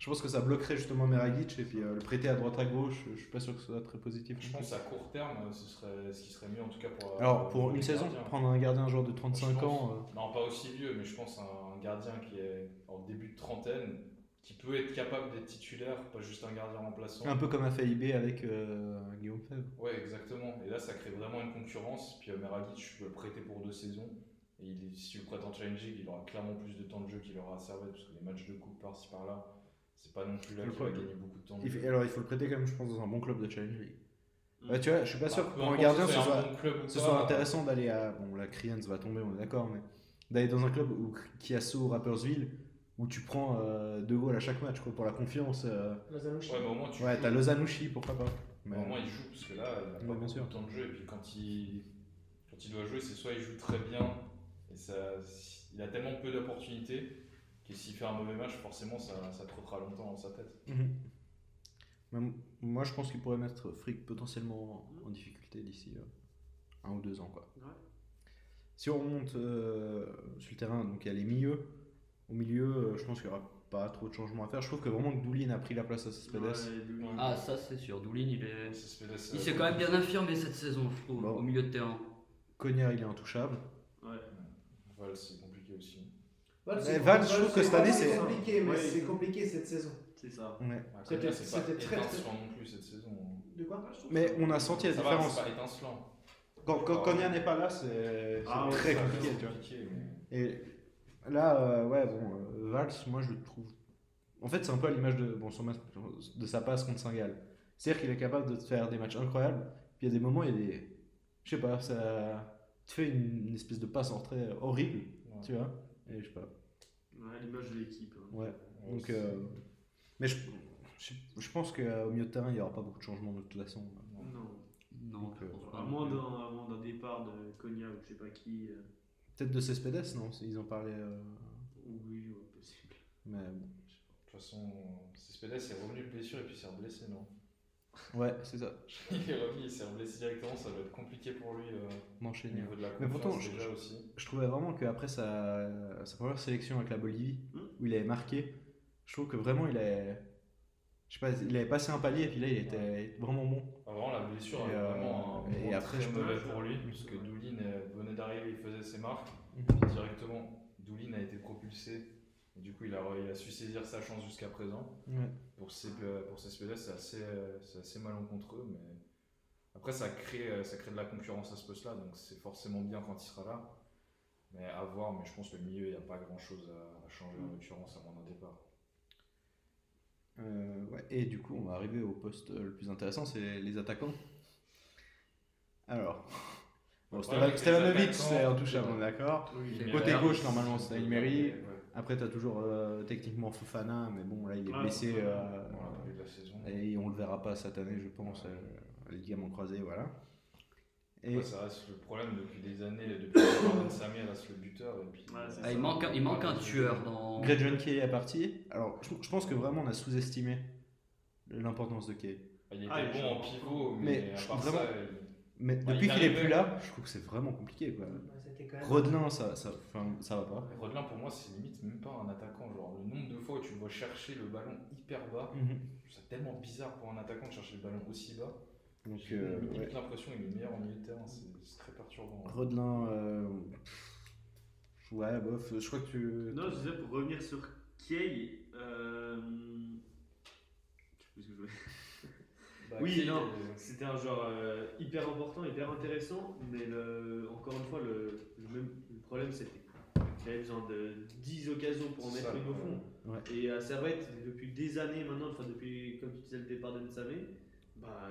Je pense que ça bloquerait justement Meragic et puis euh, le prêter à droite à gauche, je suis pas sûr que ce soit très positif. Je pense à court terme, ce serait ce qui serait mieux en tout cas pour. Alors, pour les une saison, gardiens. prendre un gardien genre de 35 Je pense- ans. euh, Non, pas aussi vieux, mais je pense à un gardien qui est en début de trentaine, qui peut être capable d'être titulaire, pas juste un gardien remplaçant. Un peu comme a fait IB avec euh, Guillaume Fèvre. Ouais, exactement. Et là, ça crée vraiment une concurrence. Puis euh, Meragic, tu peux le prêter pour deux saisons. Et il, si tu le prêtes en Challenge League, il aura clairement plus de temps de jeu qu'il aura à servir, parce que les matchs de coupe par-ci par-là, c'est pas non plus là Le qu'il va gagner beaucoup de temps. Il fait- alors il faut le prêter quand même, je pense, dans un bon club de Challenge League. Mm. Ouais, tu vois, je suis pas Bah, sûr que pour un gardien ce soit, bon club ou ce pas, soit intéressant d'aller à. Bon, la Kriens va tomber, on est d'accord, mais d'aller dans un club où, qui a saut Rappersville, où tu prends euh, deux goals à chaque match quoi, pour la confiance. euh, Lozanouchi. Ouais, mais au moins tu Ouais, joues. t'as Lozanouchi, pourquoi pas. Mais- Au moins il joue, parce que là, il a pas Ouais, sûr. de temps de jeu. Et puis quand il, quand il doit jouer, c'est soit il joue très bien, et ça, il a tellement peu d'opportunités, que s'il fait un mauvais match, forcément ça, ça trottera longtemps dans sa tête. Mhm. Moi, je pense qu'il pourrait mettre Frick potentiellement en difficulté d'ici euh, un ou deux ans. Quoi. Ouais. Si on remonte euh, sur le terrain, donc il y a les milieux. Au milieu, euh, je pense qu'il n'y aura pas trop de changements à faire. Je trouve que vraiment que Doulin a pris la place à Cespedes. Ouais. Ah, ça c'est sûr. Doulin, il est. Il s'est quand même bien affirmé cette saison, je trouve, Bon. au milieu de terrain. Cognac, il est intouchable. Ouais. C'est aussi. Val, Mais Val, je trouve que cette année, c'est compliqué, mais c'est compliqué cette saison. C'est ça. Ouais. Ah, C'était- très, étincelant non plus cette saison. De quoi Mais on a senti la Ça va, différence. c'est pas étincelant. Quand, quand Cognac n'est pas là, c'est Ah très compliqué. C'est tu vois. compliqué, mais- Et là, euh, ouais, bon, euh, Valls, moi je le trouve. En fait, c'est un peu à l'image de, bon, son match- de sa passe contre Saint-Gall. C'est-à-dire qu'il est capable de te faire des matchs incroyables, puis il y a des moments, il y a des. Je sais pas, ça te fait une, une espèce de passe en retrait horrible, Ouais. tu vois. Et je sais pas. Ouais, à l'image de l'équipe. hein. Ouais. Donc, euh, mais je, je, je pense qu'au milieu de terrain, il n'y aura pas beaucoup de changements de toute façon. Non. Non, Donc, euh. À moins d'un à moins d'un départ de Cognac ou je sais pas qui. euh, Peut-être de Cespedes, non Ils en parlaient. euh, Oui, ouais, possible. mais bon. toute façon, Cespedes est revenu de blessure et puis s'est blessé, non? Ouais, c'est ça. Il est revenu, il s'est blessé directement, ça va être compliqué pour lui euh, au M'enchaîner. niveau de la Mais pourtant, je- déjà aussi. Je trouvais vraiment qu'après sa, sa première sélection avec la Bolivie, Hmm. où il avait marqué, je trouve que vraiment il a. Je sais pas, il avait passé un palier et puis là il était vraiment bon. Ah, vraiment, la blessure Et, euh, vraiment un et moment après, très je mauvais pour lui, puisque Doulin euh, venait d'arriver, il faisait ses marques, puis directement, Doulin a été propulsé, coup il a, il a su saisir sa chance jusqu'à présent. Ouais. Pour ces, pour ces c'est assez, assez malencontreux, mais après ça crée, ça crée de la concurrence à ce poste-là, donc c'est forcément bien quand il sera là. Mais à voir, mais je pense que le milieu, il n'y a pas grand-chose à, à changer en l'occurrence à mon départ. Euh, ouais. Et du coup, on va arriver au poste euh, le plus intéressant, c'est les, attaquants. Alors, bon, Stevanovic, c'est intouchable, on est d'accord. Côté gauche, normalement, c'est Emery. Ouais. Après, tu as toujours euh, techniquement Fofana, mais bon, là il est Ouais, blessé. Euh, la saison. et on le verra pas cette année, je pense. Euh, les ligaments croisés, voilà. Et ça reste le problème depuis des années, depuis que Jordan Samir reste le buteur. Et puis, Ouais, Ah, il, manque, un- il manque un tueur dans. Greg John Kay est parti. Alors, je, je pense que vraiment on a sous-estimé l'importance de Kay. il était Ah, bon en en pivot, Mais mais, à part vraiment- ça, il- Mais Bah, depuis il qu'il est plus là, je trouve que c'est vraiment compliqué. Quoi. Ouais, c'était quand même- Rodelin, ça, ça, enfin, ça va pas. Rodelin pour moi c'est limite même pas un attaquant. Genre le nombre de fois où tu le vois chercher le ballon hyper bas, c'est tellement bizarre pour un attaquant de chercher le ballon aussi bas. Donc, J'ai euh, ouais. l'impression qu'il est meilleur au milieu de terrain, c'est très perturbant. Rodelin, euh, ouais, bof, je crois que tu. Non, je disais pour revenir sur Kiei. Euh... Je sais plus ce que je voulais. Bah, Oui, non, euh, c'était un joueur euh, hyper important, hyper intéressant, mais le, encore une fois, le, le, même, le problème c'était qu'il avait besoin de 10 occasions pour en mettre une au fond. Ouais. Et à Servette, depuis des années maintenant, enfin depuis, comme tu disais, le départ de Nsame, bah,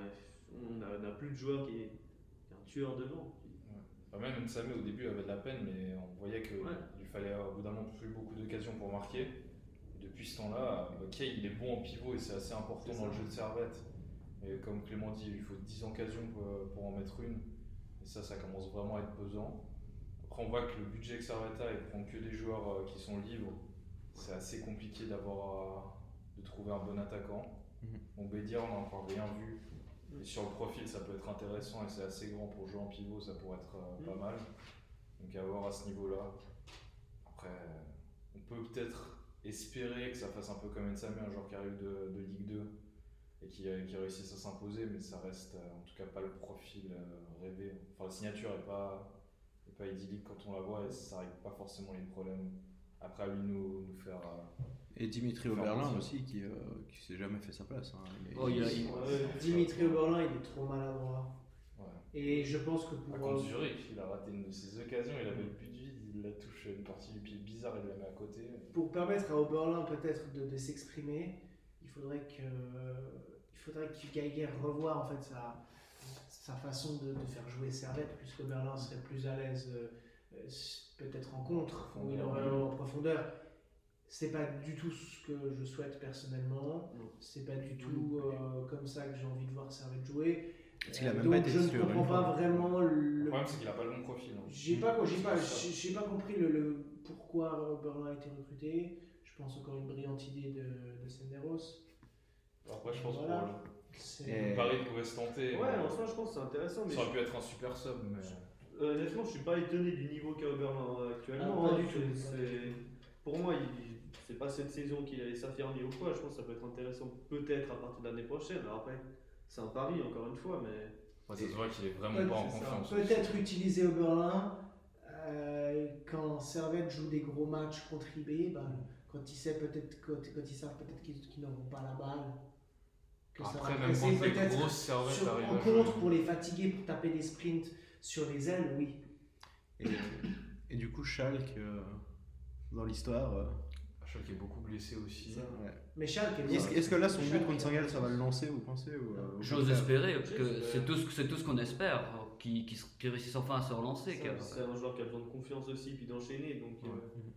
on n'a plus de joueur qui est, qui est un tueur devant. bah, même Nsame au début avait de la peine, mais on voyait qu'il Ouais. lui fallait au bout d'un moment plus beaucoup d'occasions pour marquer. Et depuis ce temps-là, bah, Kay il est bon en pivot et c'est assez important C'est dans le jeu de Servette. Et comme Clément dit, il lui faut 10 occasions pour, pour en mettre une. Et ça, ça commence vraiment à être pesant. Après, on voit que le budget que Servetta, il prend que des joueurs euh, qui sont libres. C'est assez compliqué d'avoir à- de trouver un bon attaquant. Mhm. Bon, Bédia, on n'a encore rien vu. Et sur le profil, ça peut être intéressant et c'est assez grand pour jouer en pivot, ça pourrait être euh, pas Mhm. mal. Donc à voir à ce niveau-là. Après, euh, on peut peut-être espérer que ça fasse un peu comme Nsame, un joueur qui arrive de, de Ligue 2 et qui, euh, qui réussisse à s'imposer, mais ça reste euh, en tout cas pas le profil euh, rêvé. Enfin, la signature est pas, est pas idyllique quand on la voit et ça règle pas forcément les problèmes. Après, à lui nous, nous faire. Et Dimitri Oberlin aussi, qui, euh, qui s'est jamais fait sa place. hein. Il est- Oh, il a- il- Ouais, Dimitri Oberlin, il est trop maladroit. ouais. Et je pense que pour. contre Zurich, il a raté une de ses occasions, il avait le but de vide, il la touche une partie du pied bizarre, il la met à côté. pour permettre à Oberlin peut-être de, de s'exprimer, il faudrait que il faudrait que Geiger revoie en fait sa, sa façon de, de faire jouer Servette, puisque Oberlin serait plus à l'aise euh, euh, peut-être en contre, où il aurait en profondeur. C'est pas du tout ce que je souhaite personnellement. C'est pas du tout euh, comme ça que j'ai envie de voir Servette jouer. Parce qu'il a même donc pas été je ne comprends pas fois. vraiment Le le problème, c'est qu'il a pas le bon profil. hein. j'ai pas, pas, j'ai compris le, le- pourquoi Oberlin a été recruté. Je pense encore une brillante idée de, de Senderos. Après, je pense Voilà. pour Et- le pari pouvait se tenter. Ouais, en soi, je pense que c'est intéressant, mais ça aurait pu être un super sub, mais. Euh, honnêtement, je suis pas étonné du niveau qu'a Oberlin actuellement. Ah, pas hein. du tout, Pour moi, il... c'est pas cette saison qu'il allait s'affirmer ou quoi. Je pense que ça peut être intéressant peut-être à partir de l'année prochaine. Alors après, c'est un pari encore une fois, mais Ouais, ça se voit qu'il est vraiment Peut- pas en confiance. Peut-être utiliser Oberlin euh, quand Servette joue des gros matchs contre IB, ben, quand ils savent peut-être quand, ils savent peut-être qu'ils qu'ils n'auront pas la balle. Que ça Après, va même quand peut-être grosses servettes sur- arrivent en contre pour les fatiguer, pour taper des sprints sur les ailes, oui. Et, et du coup, Schalke, euh, dans l'histoire. euh, Schalke est beaucoup blessé aussi. Ça. ouais. Mais Schalke, Est-ce est-ce que là, son but contre Saint-Gall, ça va le lancer, vous pensez ou, euh, J'ose espérer, parce que c'est tout, ce- c'est tout ce qu'on espère, qu'ils réussissent enfin à se relancer. c'est un joueur qui a besoin de confiance aussi, puis d'enchaîner. Donc, Ouais. euh, qui.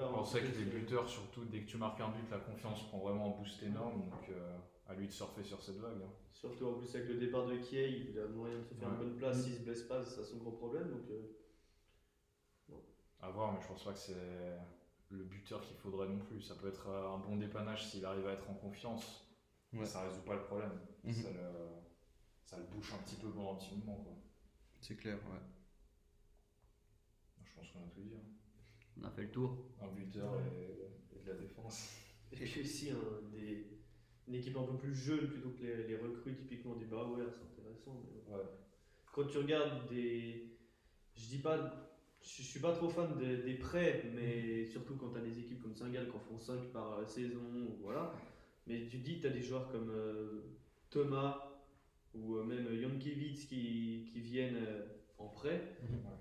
On sait que les buteurs, surtout dès que tu marques un but, la confiance prend vraiment un boost énorme. Donc euh, à lui de surfer sur cette vague. hein. Surtout en plus avec le départ de Kiei, il a moyen de se faire Ouais. une bonne place. S'il se blesse pas, c'est son gros problème. Donc, euh, À voir, mais je pense pas que c'est le buteur qu'il faudrait non plus. Ça peut être euh, un bon dépannage s'il arrive à être en confiance. mais Ouais. Ça résout pas le problème. Mhm. ça, le, ça le bouche un petit peu pendant un petit moment. Quoi. C'est clair, ouais. Je pense qu'on a tout dit. hein. On a fait le tour. Un buteur et, et de la défense. Et puis aussi un, des, une équipe un peu plus jeune plutôt que les, les recrues, typiquement des Bauer, c'est intéressant. mais- Ouais. Quand tu regardes des. Je dis pas. Je suis pas trop fan des, des prêts, mais surtout quand tu as des équipes comme Saint-Gall qui en font 5 par euh, saison, voilà. Mais tu te dis, tu as des joueurs comme euh, Thomas ou euh, même Jankiewicz qui, qui viennent euh, en prêt.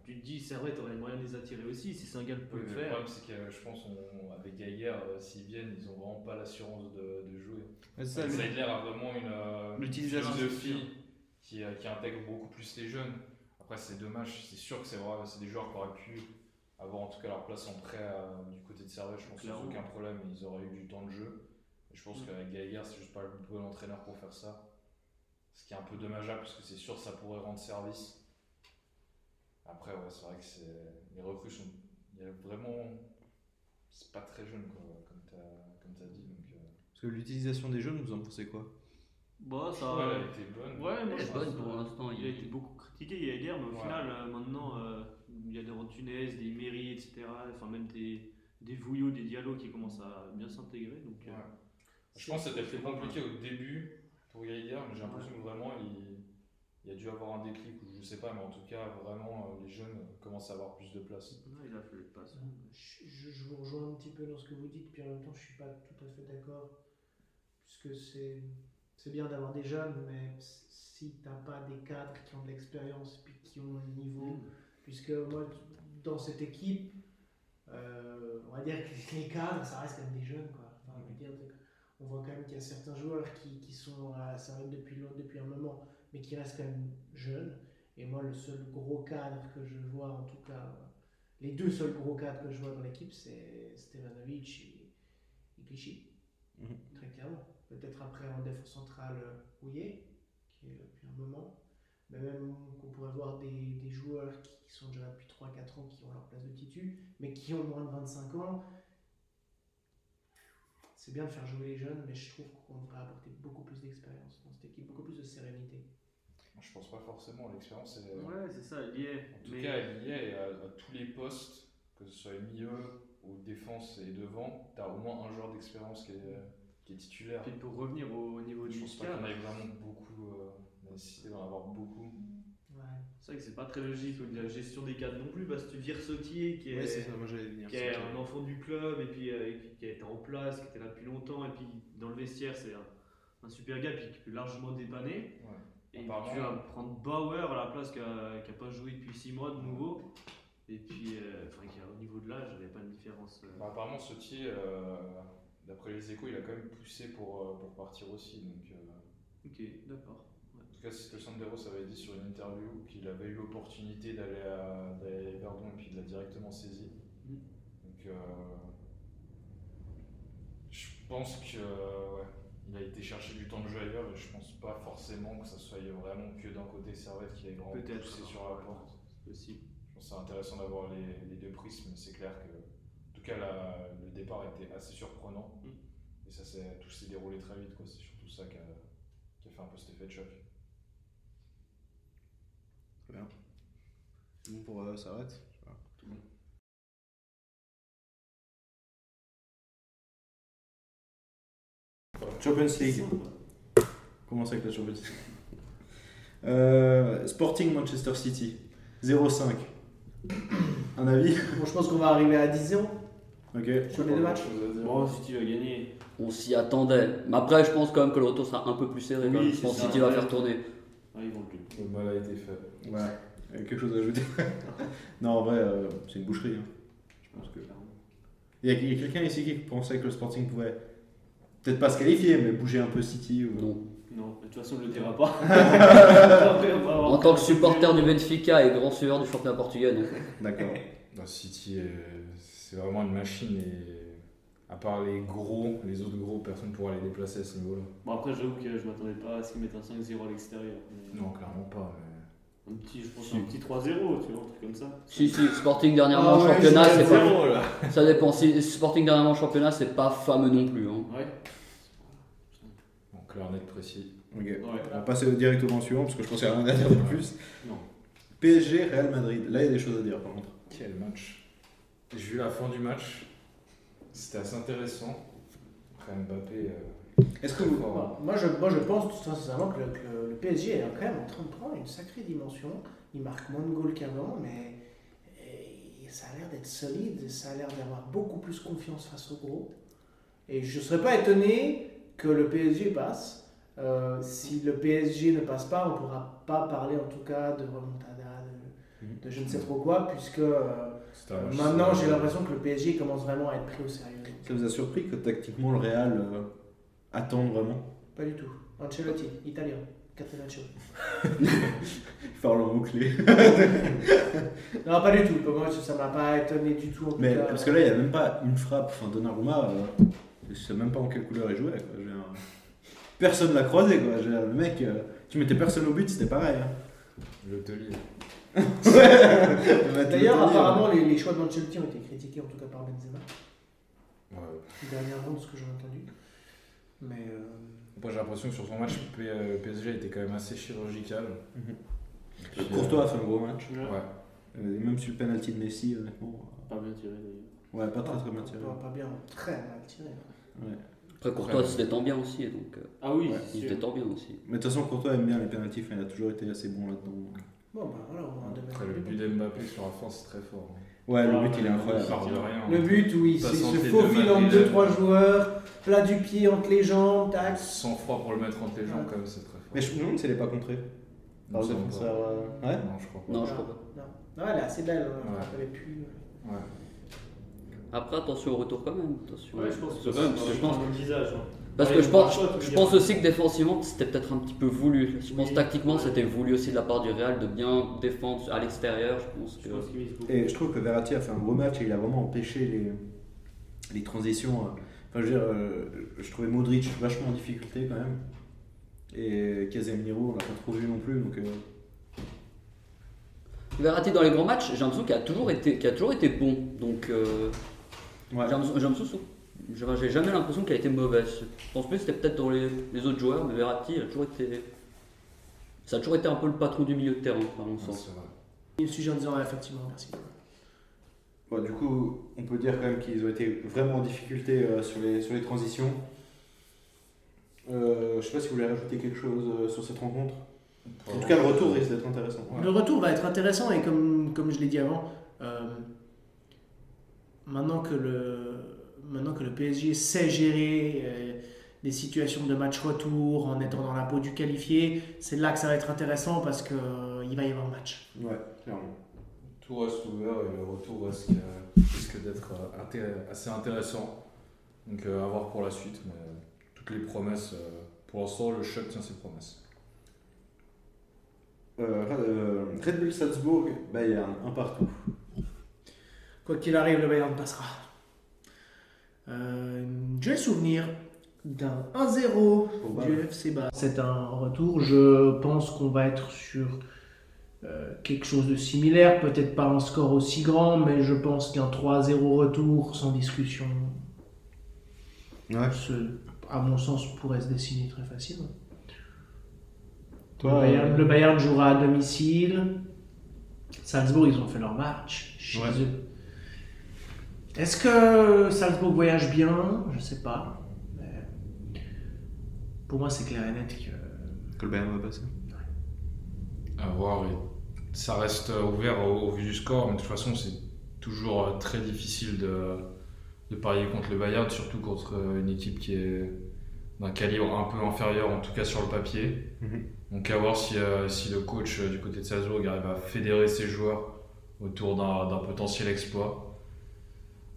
Tu te dis, Servette aurait moyen de les attirer aussi si Saint-Gall peut Oui, le mais le faire. problème, c'est que je pense on, avec Gaillard, euh, s'ils viennent, ils ont vraiment pas l'assurance de, de jouer. C'est ça, Seidler a vraiment une, euh, philosophie qui, euh, qui intègre beaucoup plus les jeunes. Après, c'est dommage, c'est sûr que c'est vrai, c'est des joueurs qui auraient pu avoir en tout cas leur place en prêt euh, du côté de Servette, je pense sans aucun problème, ils auraient eu du temps de jeu. Et je pense Mm. qu'avec Gaillard, c'est juste pas le bon entraîneur pour faire ça. Ce qui est un peu dommageable parce que c'est sûr que ça pourrait rendre service. Après, ouais, c'est vrai que c'est les recrues sont. Il y a vraiment. C'est pas très jeune, quoi, comme tu as, dit. Donc, euh, Parce que l'utilisation des jeunes, vous en pensez quoi? Bah, ouais, ça. elle a été bonne. Ouais, Elle est bonne pour l'instant. Il a été beaucoup critiqué, il y a guerre, mais au Ouais. final, euh, maintenant, euh, il y a des Rantunès, des Méry, etc. Enfin, même des, des Vouillot, des Diallo qui commencent à bien s'intégrer. Donc, euh, Ouais. Je pense que c'était compliqué au début pour Gaillard, mais j'ai l'impression que vraiment il, il a dû avoir un déclic, ou je sais pas, mais en tout cas, vraiment, euh, les jeunes commencent à avoir plus de place. ouais, il a fait le passe. Je, je- je vous rejoins un petit peu dans ce que vous dites, puis en même temps, je suis pas tout à fait d'accord. Puisque c'est c'est bien d'avoir des jeunes, mais si tu n'as pas des cadres qui ont de l'expérience puis qui ont le niveau, puisque moi, dans cette équipe, euh, on va dire que les cadres, ça reste quand même des jeunes. Quoi. Enfin, je veux dire, on voit quand même qu'il y a certains joueurs qui, qui sont à Servette depuis, depuis un moment, mais qui restent quand même jeunes. Et moi, le seul gros cadre que je vois, en tout cas, les deux seuls gros cadres que je vois dans l'équipe, c'est Stevanovic et, et Clichy. Mhm. Très clairement. Peut-être après en défense centrale, Houillet, qui est là depuis un moment. Mais même qu'on pourrait voir des, des joueurs qui, qui sont déjà depuis 3-4 ans, qui ont leur place de titu, mais qui ont moins de 25 ans. C'est bien de faire jouer les jeunes, mais je trouve qu'on devrait apporter beaucoup plus d'expérience dans cette équipe, beaucoup plus de sérénité. Je pense pas forcément, l'expérience est. Ouais, c'est ça, il y est. En tout Mais- cas, elle y est à, à tous les postes, que ce soit milieu ou défense et devant, tu as au moins un joueur d'expérience qui est, qui est titulaire. Puis pour revenir au niveau Je du pense pas qu'il y en cadre, ait vraiment beaucoup, euh, la nécessité d'en avoir beaucoup. Ouais. c'est vrai que c'est pas très logique au niveau de la gestion des cadres non plus, parce que tu vires Sautier qui est. Ouais, c'est ça, moi j'allais venir. qui est un enfant du club et puis euh, et qui- qui a été en place, qui était là depuis longtemps et puis dans le vestiaire c'est un, un super gars puis qui peut largement dépanner. Ouais. Et tu vas prendre Bauer à la place qui a, qui a pas joué depuis 6 mois de nouveau. Et puis, euh, enfin, qui a, au niveau de l'âge, il n'y avait pas de différence. euh. Bah, apparemment, Sautier, euh, d'après les échos, il a quand même poussé pour, euh, pour partir aussi. Donc, Ok, d'accord. en tout cas, c'est ce que Sanderos avait dit sur une interview, qu'il avait eu l'opportunité d'aller à, d'aller et puis il l'a directement saisi. Mhm. Donc, je pense que ouais, il a été chercher du temps de jeu ailleurs et je pense pas forcément que ça soit vraiment que d'un côté Servette qui ait vraiment poussé sur la porte. Possible. Je pense que c'est intéressant d'avoir les, les deux prismes, mais c'est clair que, en tout cas, la- le départ a été assez surprenant. Mm. Et ça, s'est- tout s'est déroulé très vite, quoi. C'est surtout ça qui a, qui a fait un peu cet effet de choc. Très bien. C'est bon pour euh, Servette Champions League. Commence avec la Champions League. Euh, Sporting Manchester City 0-5. Un avis? Bon, je pense qu'on va arriver à 10 0 Ok. sur les deux matchs. Bon, si tu vas gagner. On s'y attendait. Mais après, je pense quand même que le retour sera un peu plus serré. Oui, quand même. je c'est pense que ça. City va faire tourner. Ah, ils vont le plus. Le mal a été fait. Ouais. Il y a quelque chose à ajouter Non, en vrai, euh, c'est une boucherie. hein. Je pense que. Il y a, il y a quelqu'un ici qui pensait que le Sporting pouvait peut-être pas se qualifier, mais bouger un peu City ou. Non. Non, de toute façon, on ne le dira pas. En tant que supporter du Benfica et grand suiveur du championnat portugais. D'accord. City, euh, c'est vraiment une machine et à part les gros, les autres gros, personne ne pourra les déplacer à ce niveau-là. Bon, après, j'avoue que je m'attendais pas à ce qu'ils mettent un 5-0 à l'extérieur. mais- Non, clairement pas. Mais... Un petit, je pense, Si. un petit 3-0, tu vois, un truc comme ça. Si, si, Sporting dernièrement Ah en ouais, championnat, c'est pas. 0 là. Ça dépend. Si Sporting dernièrement en championnat, c'est pas fameux non plus. hein. Ouais. Bon, clair, net, précis. Ok. Ouais. On va passer directement au suivant parce que je pense qu'il n'y a rien à dire de plus. Non. PSG, Real Madrid. Là, il y a des choses à dire par contre. Quel match J'ai vu la fin du match. C'était assez intéressant. Après Mbappé. euh, Est-ce que vous. Bon, moi, je, moi, je pense tout sincèrement que le, que le- PSG est quand même en train de prendre une sacrée dimension. Il marque moins de goals qu'avant, mais ça a l'air d'être solide. Ça a l'air d'avoir beaucoup plus confiance face au gros. Et je ne serais pas étonné que le PSG passe. Euh, si le PSG ne passe pas, on ne pourra pas parler en tout cas de remontada, de, Mhm. de je ne sais trop quoi, puisque euh, maintenant j'ai l'impression que le PSG commence vraiment à être pris au sérieux. Ça vous a surpris que tactiquement le Real attende vraiment Pas du tout. Ancelotti, italien, Catenaccio. Faire le mot-clé. Non, pas du tout. Pour Moi, ça m'a pas étonné du tout. En tout Mais cas. parce que là, il n'y a même pas une frappe. Enfin, Donnarumma, euh, je sais même pas en quelle couleur il jouait. Quoi. Veux dire, Personne l'a croisé. Quoi. Le mec, euh, tu mettais personne au but, c'était pareil. hein. Le telier. D'ailleurs, apparemment, les, les choix d'Ancelotti ont été critiqués, en tout cas par Benzema, Ouais. dernièrement, de ce que j'ai entendu. Mais. euh, Moi j'ai l'impression que sur son match, P- euh, PSG était quand même assez chirurgical. Mhm. Courtois a fait un gros match. euh, Ouais. Ouais. Euh, même sur le penalty de Messi, honnêtement. Pas bien tiré d'ailleurs. Ouais, pas très très bien tiré. Pas, bien, très mal tiré. Ouais. Après, Courtois se détend bien aussi. Donc, euh, Ah oui, Ouais, il se détend bien aussi. Mais de toute façon, Courtois aime bien les penalties. Enfin, il a toujours été assez bon là-dedans. Bon, bah voilà, on Après le but d'Mbappé sur la fin c'est très fort. hein. Ouais, le but il est ouais, incroyable. Il part de rien. Le but se Passe se entre les faufile deux entre Madrid, 2-3 euh, joueurs, plat du pied entre les jambes, tac. Sans froid pour le mettre entre les jambes quand même, c'est très fort. Mais je me demande si elle est pas contrée. Non, Par le c'est bon, défenseur. pas. euh, Ouais Non, je crois pas. Non, je crois pas. Non, elle est assez belle, hein, pu. Ouais. Après, attention au retour quand même. Attention. Ouais, je pense que que je pense, le visage. Parce Ouais, que je pense, je aussi que défensivement, c'était peut-être un petit peu voulu. Je pense Oui. tactiquement, Ouais. c'était voulu aussi de la part du Real de bien défendre à l'extérieur. Je pense Je que. pense. Et je trouve que Verratti a fait un gros match et il a vraiment empêché les, les transitions. euh. Enfin, je veux dire, euh, je trouvais Modric vachement en difficulté quand même. Et Casemiro, on l'a pas trop vu non plus. Donc, euh, Verratti dans les grands matchs, j'ai l'impression qu'il a toujours été, qu'il a toujours été bon. Donc, euh, ouais. j'ai l'impression- j'ai jamais l'impression qu'il a été mauvais. Je pense plus que c'était peut-être dans les, les autres joueurs, mais Verratti, a toujours été, ça a toujours été un peu le patron du milieu de terrain, à mon sens. c'est vrai. Il sujet en disant, effectivement, merci. Bon, du coup, on peut dire quand même qu'ils ont été vraiment en difficulté euh, sur, les, sur les transitions. Euh, je sais pas si vous voulez rajouter quelque chose euh, sur cette rencontre. En tout cas, le retour risque d'être intéressant. Le retour va être intéressant et comme, comme je l'ai dit avant, euh, maintenant, que le, maintenant que le PSG sait gérer euh, des situations de match retour en étant dans la peau du qualifié, c'est là que ça va être intéressant parce qu'il il va y avoir match. Ouais, clairement. Tout reste ouvert et le retour risque, euh, risque d'être euh, inté- assez intéressant. Donc euh, à voir pour la suite, mais toutes les promesses, euh, pour l'instant le choc tient ses promesses. Euh, euh, Red Bull Salzbourg, un, un partout. Quoi qu'il arrive, le Bayern passera. Euh, J'ai le souvenir d'un 1-0 du FC Bâle. C'est un retour. Je pense qu'on va être sur euh, quelque chose de similaire. Peut-être pas un score aussi grand, mais je pense qu'un 3-0 retour sans discussion, Ouais. se- à mon sens, pourrait se dessiner très facilement. Toi, le, Bayern, euh, le Bayern jouera à domicile. Salzbourg, ils ont fait leur match chez Ouais. eux. Est-ce que Salzbourg voyage bien? Je sais pas. Mais pour moi, c'est clair et net que. Que le Bayern va passer. À voir, ça reste ouvert au, au vu du score, mais de toute façon c'est toujours euh, très difficile de, de parier contre le Bayern, surtout contre euh, une équipe qui est d'un calibre un peu inférieur, en tout cas sur le papier. Mhm. Donc à voir si, euh, si le coach euh, du côté de Salzbourg arrive à fédérer ses joueurs autour d'un d'un potentiel exploit.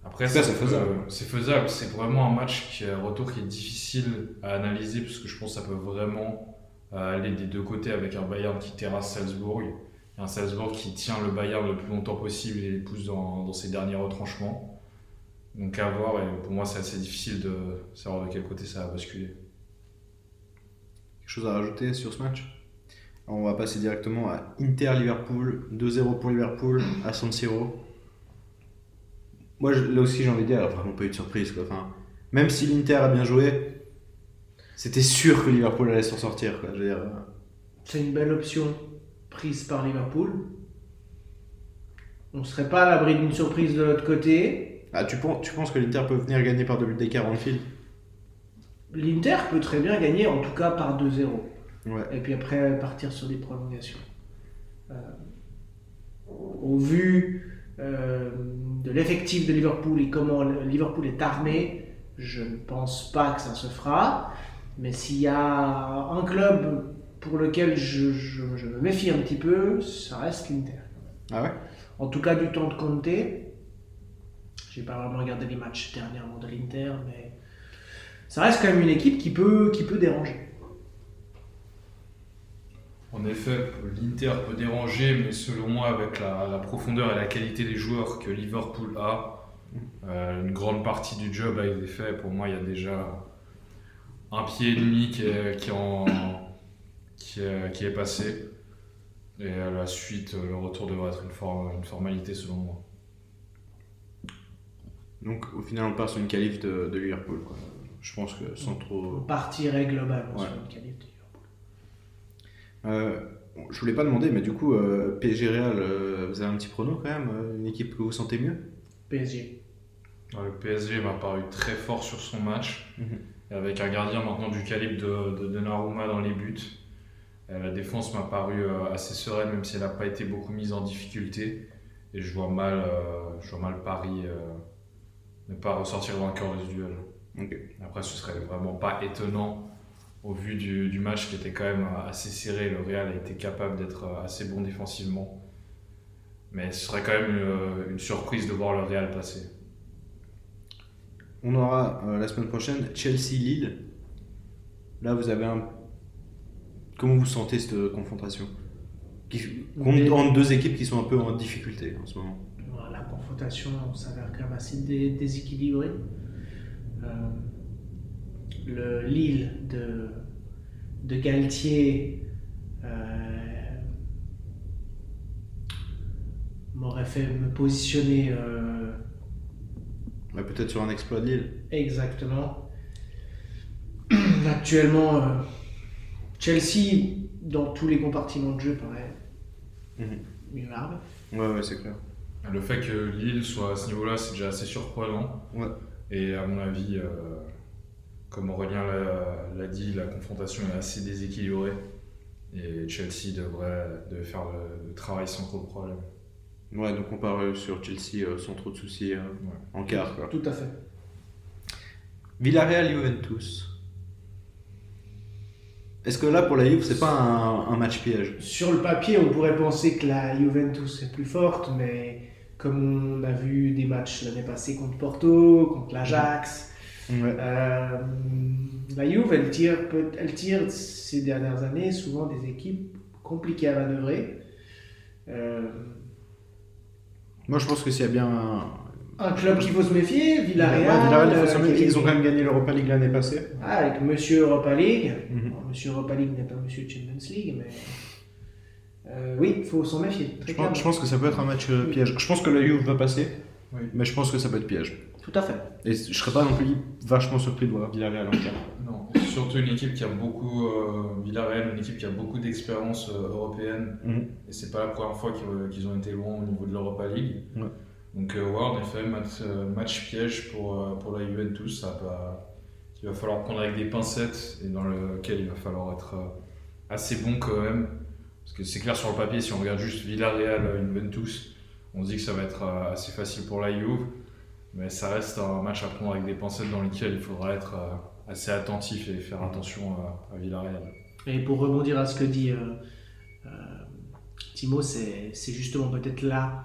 Après, ça, c'est faisable. C'est faisable. C'est vraiment un match qui est un retour qui est difficile à analyser parce que je pense que ça peut vraiment euh, aller des deux côtés avec un Bayern qui terrasse Salzbourg et un Salzbourg qui tient le Bayern le plus longtemps possible et les pousse dans, dans ses derniers retranchements. Donc à voir et pour moi c'est assez difficile de savoir de quel côté ça va basculer. Quelque chose à rajouter sur ce match? Alors, on va passer directement à Inter-Liverpool. 2-0 pour Liverpool à San Siro. Moi, je- là aussi, j'ai envie de dire, il n'y a vraiment pas eu de surprise. Quoi. Enfin, même si l'Inter a bien joué, c'était sûr que Liverpool allait s'en sortir. Quoi. Je veux dire, euh, C'est une belle option prise par Liverpool. On ne serait pas à l'abri d'une surprise de l'autre côté. ah, tu, penses, tu penses que l'Inter peut venir gagner par deux buts d'écart en field? L'Inter peut très bien gagner, en tout cas par 2-0. Ouais. Et puis après partir sur des prolongations. Euh, au vu euh, de l'effectif de Liverpool et comment Liverpool est armé, je ne pense pas que ça se fera. Mais s'il y a un club pour lequel je, je- je me méfie un petit peu, ça reste l'Inter. Ah ouais? En tout cas, du temps de Conte. J'ai pas vraiment regardé les matchs dernièrement de l'Inter, mais ça reste quand même une équipe qui peut, qui peut déranger. En effet, l'Inter peut déranger, mais selon moi, avec la, la profondeur et la qualité des joueurs que Liverpool a, euh, une grande partie du job a été fait. Pour moi, il y a déjà un pied et demi qui est, qui est en- qui est- qui est passé. Et à la suite, le retour devrait être une, for- une formalité selon moi. Donc au final, on part sur une qualif de, de Liverpool. quoi. Je pense que sans On trop. partirait globalement Ouais. sur une qualif de Liverpool. Euh, je voulais pas demander, mais du coup, euh, PSG Real, euh, vous avez un petit prono quand même euh, Une équipe que vous sentez mieux? PSG. Ouais, Le PSG m'a paru très fort sur son match, Mhm. avec un gardien maintenant du calibre de, de Donnarumma dans les buts. La défense m'a paru assez sereine, même si elle n'a pas été beaucoup mise en difficulté. Et je vois mal, euh, je vois mal Paris euh, ne pas ressortir vainqueur de ce duel. Après, ce serait vraiment pas étonnant au vu du, du match qui était quand même assez serré. Le Real a été capable d'être assez bon défensivement. Mais ce serait quand même une, une surprise de voir le Real passer. On aura euh, la semaine prochaine Chelsea-Lille. Là, vous avez un. Comment vous sentez cette confrontation? Qui, entre deux équipes qui sont un peu en difficulté en ce moment. La confrontation s'avère quand même assez dé- déséquilibrée. Euh, le Lille de, de Galtier euh, m'aurait fait me positionner euh, Ouais, Peut-être sur un exploit de Lille. Exactement. Actuellement, euh, Chelsea, dans tous les compartiments de jeu, paraît mieux armé. Ouais, ouais, c'est clair. Le fait que Lille soit à ce niveau-là, c'est déjà assez surprenant. Ouais. Et à mon avis, euh, comme Aurélien l'a- dit, la confrontation est assez déséquilibrée. Et Chelsea devrait, devrait faire le, le travail sans trop de problème. Ouais, donc on part euh, sur Chelsea euh, sans trop de soucis euh, en quart. Quoi. Tout à fait. Villarreal-Juventus. Est-ce que là, pour la Juve, c'est pas un, un match piège? Sur le papier, on pourrait penser que la Juventus est plus forte, mais comme on a vu des matchs l'année passée contre Porto, contre l'Ajax, Ouais. euh, la Juve, elle tire, peut- elle tire ces dernières années souvent des équipes compliquées à manœuvrer. Euh, Moi, je pense que s'il y a bien un. un club qu'il faut se méfier, Ouais, Villarreal. Villarreal, il faut euh, se qui- méfier. Ils ont quand même gagné l'Europa League l'année passée. Ah, avec Monsieur Europa League. Bon, Monsieur Europa League n'est pas Monsieur Champions League, mais. Euh, oui, il faut s'en méfier. Très Je pense, je clairement. pense que ça peut être un match euh, piège. Je pense que la Juve va passer, Oui. mais je pense que ça peut être piège. Tout à fait. Et je serais pas non plus vachement surpris de voir Villarreal en quart. Non, surtout une équipe qui a beaucoup, euh, Villarreal, une équipe qui a beaucoup d'expérience euh, européenne. Mhm. Et c'est pas la première fois qu'ils qu'ils ont été loin au niveau de l'Europa League. Ouais. Donc, euh, ouais, en effet, match, euh, match piège pour, euh, pour la Juventus. Ça va, il va falloir prendre avec des pincettes et dans lequel il va falloir être euh, assez bon quand même. Parce que c'est clair sur le papier, si on regarde juste Villarreal, euh, Juventus, on se dit que ça va être euh, assez facile pour la Juve. Mais ça reste un match à prendre avec des pincettes dans lequel il faudra être euh, assez attentif et faire attention à, à Villarreal. Et pour rebondir à ce que dit euh, euh, Timo, c'est c'est justement peut-être là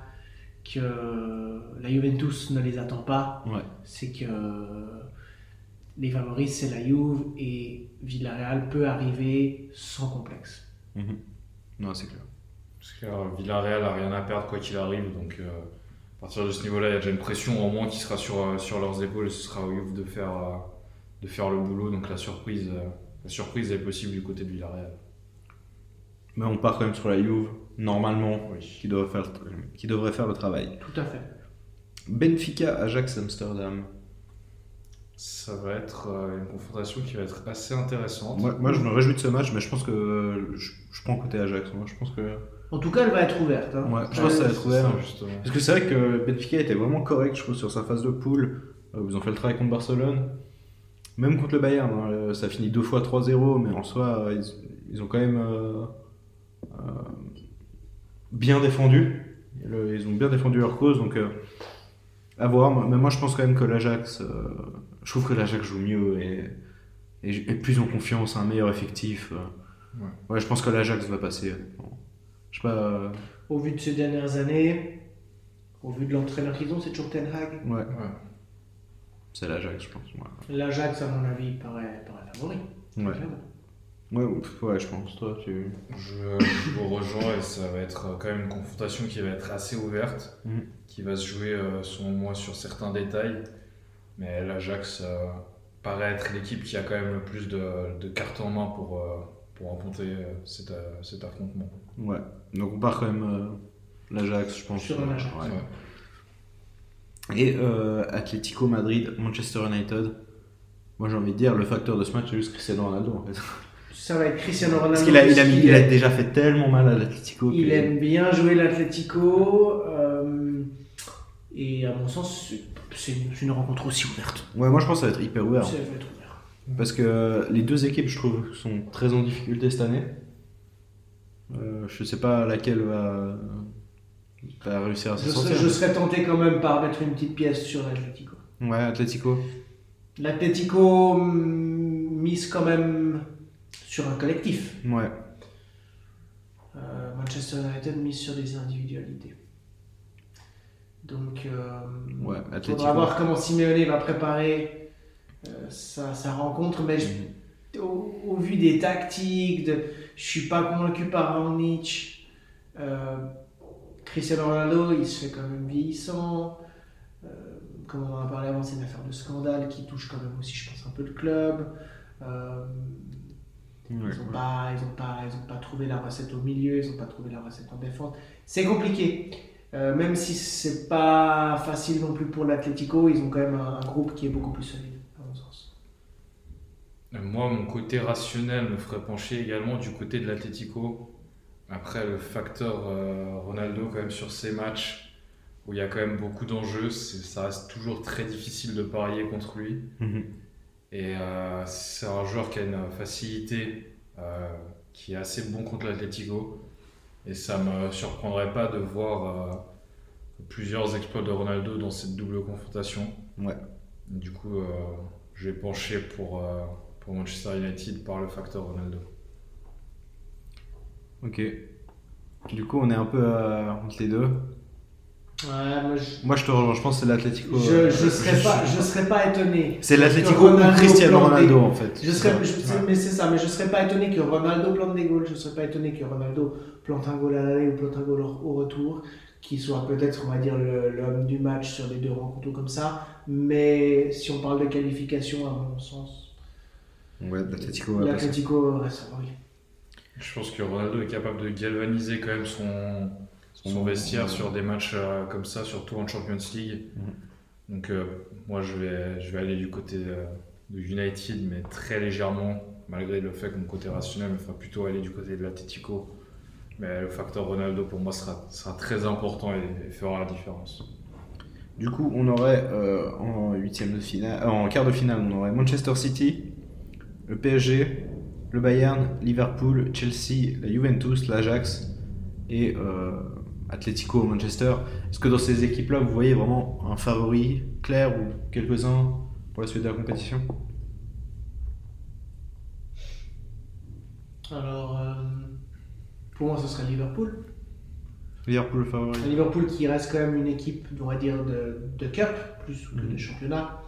que la Juventus ne les attend pas. Ouais. C'est que les favoris, c'est la Juve et Villarreal peut arriver sans complexe. Non, c'est clair. Parce que euh, Villarreal n'a rien à perdre quoi qu'il arrive. Donc euh, à partir de ce niveau-là, il y a déjà une pression au moins qui sera sur, euh, sur leurs épaules. Et ce sera au Juve de faire, euh, de faire le boulot. Donc la surprise, euh, la surprise est possible du côté de Villarreal. Mais on part quand même sur la Juve, normalement, Oui. qui, doit faire, qui devrait faire le travail. Tout à fait. Benfica, Ajax, Amsterdam. Ça va être une confrontation qui va être assez intéressante. Moi, moi, je me réjouis de ce match, mais je pense que je, je prends côté Ajax. Moi, je pense que. En tout cas, elle va être ouverte. hein. Ouais, je pense que ça va être ouvert. ça. Parce que c'est vrai que Benfica était vraiment correct, je trouve, sur sa phase de poule. Euh, Ils ont fait le travail contre Barcelone. Même contre le Bayern, hein, ça finit deux fois 3-0, mais en soi, ils, ils ont quand même euh, euh, bien défendu. Le- ils ont bien défendu leur cause, donc euh, à voir. Mais moi, je pense quand même que l'Ajax, euh, je trouve que l'Ajax joue mieux et, et, et plus en confiance, un meilleur effectif. euh. Ouais. ouais, je pense que l'Ajax va passer. Je sais pas. euh, Au vu de ces dernières années, au vu de l'entraîneur qu'ils ont, c'est toujours Ten Hag. ouais, Ouais. c'est l'Ajax, je pense. ouais. L'Ajax, à mon avis, paraît, paraît favori. Ouais. Ouais, ouais, je pense. Toi, tu. Je, je vous rejoins et ça va être euh, quand même une confrontation qui va être assez ouverte, Mhm. qui va se jouer euh, selon moi sur certains détails. Mais l'Ajax euh, paraît être l'équipe qui a quand même le plus de, de cartes en main pour, euh, pour remporter euh, cet, euh, cet affrontement. Ouais. Donc on part quand même euh, l'Ajax, je pense. Sur un Ajax. Ouais. Ouais. Et euh, Atlético Madrid, Manchester United. Moi j'ai envie de dire, le facteur de ce match, c'est juste Cristiano Ronaldo en fait. Ça va être Cristiano Ronaldo. Parce qu'il a, il a, il déjà fait tellement mal à l'Atlético. Il que- aime bien jouer l'Atlético. euh, et à mon sens, c'est- une, rencontre aussi ouverte. Ouais, moi je pense que ça va être hyper ouvert. Ça va être ouvert. Parce que les deux équipes, je trouve, sont très en difficulté cette année. Euh, je sais pas laquelle va, va réussir à Je serais, sortir. je serais tenté quand même par mettre une petite pièce sur l'Atlético. Ouais, Atlético. L'Atlético hum, mise quand même sur un collectif. Ouais. Euh, Manchester United mise sur des individualités. Donc, euh, Ouais, il faudra voir comment Simeone va préparer euh, sa, sa rencontre. Mais je- Mhm. au, au vu des tactiques, de, je suis pas convaincu par Raonic. Euh, Cristiano Ronaldo, il se fait quand même vieillissant. Euh, comme on en a parlé avant, c'est une affaire de scandale qui touche quand même aussi, je pense, un peu le club. Euh, ils n'ont pas, ils ont pas, ils ont pas trouvé la recette au milieu, ils n'ont pas trouvé la recette en défense. C'est compliqué. Euh, même si c'est pas facile non plus pour l'Atlético, ils ont quand même un, un groupe qui est beaucoup plus solide, à mon sens. Euh, Moi, mon côté rationnel me ferait pencher également du côté de l'Atlético. Après, le facteur euh, Ronaldo, quand même, sur ces matchs où il y a quand même beaucoup d'enjeux, ça reste toujours très difficile de parier contre lui. Mhm. Et euh, c'est un joueur qui a une facilité, euh, qui est assez bon contre l'Atlético. Et ça me surprendrait pas de voir plusieurs exploits de Ronaldo dans cette double confrontation. Ouais. Du coup, je vais pencher pour, pour Manchester United par le facteur Ronaldo. Ok. Du coup, on est un peu euh, entre les deux. Ouais, moi, je, Moi, je te rejoins. Je pense que c'est l'Atlético. je, euh, je serais pas, je serais pas étonné. C'est que l'Atlético ou Ronaldo Cristiano plante Ronaldo, des- en fait. Je serais, je- Ouais. mais c'est ça, mais je serais pas étonné que Ronaldo plante des goals. Je serais pas étonné que Ronaldo plante un goal à l'aller ou plante un goal au retour, qui soit peut-être, on va dire, l'homme du match sur les deux rencontres ou comme ça. Mais si on parle de qualification, à mon sens, Ouais, passer. l'Atlético reste favori. Je pense que Ronaldo est capable de galvaniser quand même son, son vestiaire sur des matchs euh, comme ça, surtout en Champions League. Mhm. Donc euh, moi je vais, je vais aller du côté euh, de United, mais très légèrement, malgré le fait que mon côté rationnel me fera plutôt aller du côté de l'Atletico. Mais le facteur Ronaldo pour moi sera, sera très important et, et fera la différence. Du coup, on aurait euh, en huitième de finale, euh, en quart de finale, on aurait Manchester City, le PSG, le Bayern, Liverpool, Chelsea, la Juventus, l'Ajax et euh, Atlético Manchester. Est-ce que dans ces équipes-là, vous voyez vraiment un favori clair ou quelques-uns pour la suite de la compétition? Alors, euh, pour moi, ce serait Liverpool. Liverpool favori. Liverpool qui reste quand même une équipe, on va dire, de, de cup, plus que de championnat,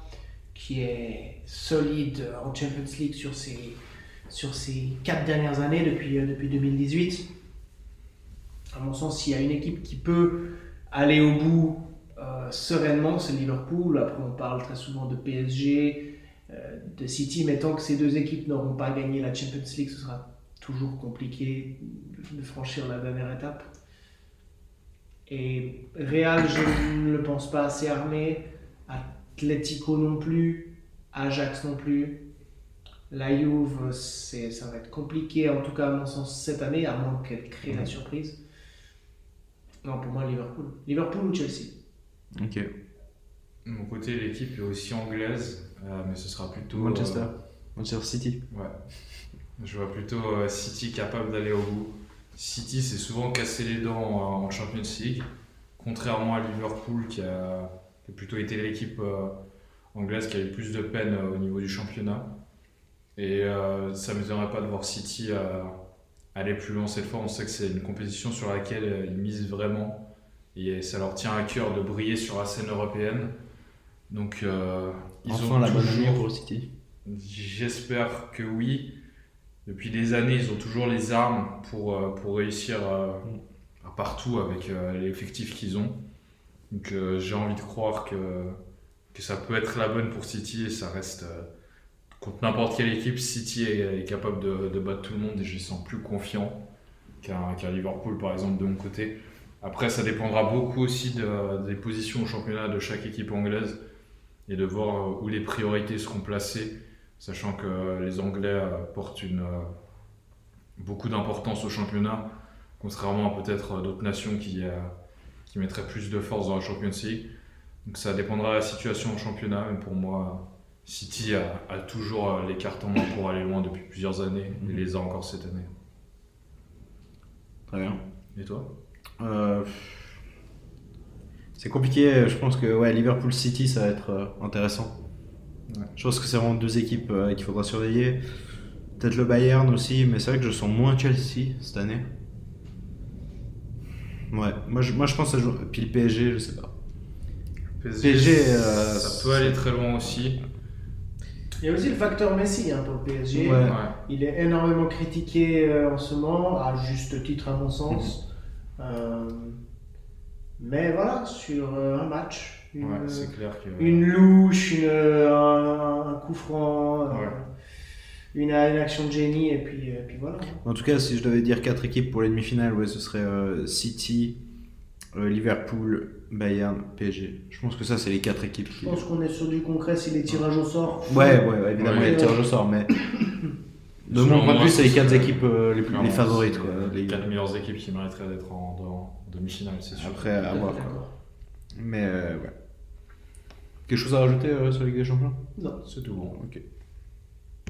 qui est solide en Champions League sur ces, sur ces quatre dernières années, depuis, euh, depuis 2018. À mon sens, s'il y a une équipe qui peut aller au bout euh, sereinement, c'est Liverpool. Après, on parle très souvent de PSG, euh, de City, mais tant que ces deux équipes n'auront pas gagné la Champions League, ce sera toujours compliqué de franchir la dernière étape. Et Real, je ne le pense pas assez armé. Atlético non plus. Ajax non plus. La Juve, c'est, ça va être compliqué, en tout cas à mon sens, cette année, à moins qu'elle crée la surprise. Non, pour moi, Liverpool. Liverpool ou Chelsea? Ok. De mon côté, l'équipe est aussi anglaise, euh, mais ce sera plutôt. Manchester. euh, Manchester City. Ouais. Je vois plutôt euh, City capable d'aller au bout. City s'est souvent cassé les dents en, en Champions League, contrairement à Liverpool qui a, qui a plutôt été l'équipe euh, anglaise qui a eu plus de peine euh, au niveau du championnat. Et euh, ça ne m'étonnerait pas de voir City aller plus loin cette fois. On sait que c'est une compétition sur laquelle ils misent vraiment et ça leur tient à cœur de briller sur la scène européenne. Donc euh, ils enfin ont la bonne toujours- année pour le City. J'espère que oui. Depuis des années, ils ont toujours les armes pour, pour réussir à partout avec l'effectif qu'ils ont. Donc euh, j'ai envie de croire que, ça peut être la bonne pour City et ça reste euh, contre n'importe quelle équipe. City est, capable de, battre tout le monde et je les sens plus confiants qu'un Liverpool par exemple de mon côté. Après, ça dépendra beaucoup aussi de- des positions au championnat de chaque équipe anglaise et de voir euh, où les priorités seront placées sachant que les Anglais portent beaucoup d'importance au championnat, contrairement à peut-être d'autres nations qui, qui mettraient plus de force dans la Champions League. Donc ça dépendra de la situation au championnat, mais pour moi, City a, a toujours euh, les cartes en main pour aller loin depuis plusieurs années, et les a encore cette année. Très bien. Et toi? Euh, c'est compliqué. Je pense que ouais, Liverpool City, ça va être euh, intéressant. Ouais. Je pense que c'est vraiment deux équipes qu'il faudra surveiller. Peut-être le Bayern aussi, mais c'est vrai que je sens moins Chelsea cette année. Ouais, moi je, moi je pense à jouer. Puis le PSG, je sais pas. PSG, euh, ça peut aller très loin aussi. Il y a aussi le facteur Messi hein, pour le PSG. Ouais. Ouais. Il est énormément critiqué euh, en ce moment, à juste titre à mon sens. Euh, mais voilà, sur euh, un match, une, Ouais, c'est clair que. une louche, une, un, un coup franc, euh, Ouais. Une, une action de génie, et puis, et puis voilà. En tout cas, si je devais dire quatre équipes pour les demi-finales, ouais, ce serait euh, City, euh, Liverpool, Bayern, PSG. Je pense que ça, c'est les quatre équipes. Je pense qu'on est sur du concret si les tirages au sort. Ouais, ouais, ouais, évidemment, Ouais. il y a le tirage au sort, mais. De mon point de vue, c'est les quatre équipes euh, les, plus, les favorites. Quoi, Les les- quatre meilleures équipes qui mériteraient d'être en, en demi-finale, c'est sûr. Après, à voir. Mais euh, ouais. Quelque chose à rajouter euh, sur la Ligue des Champions? Non. C'est tout bon. Ok.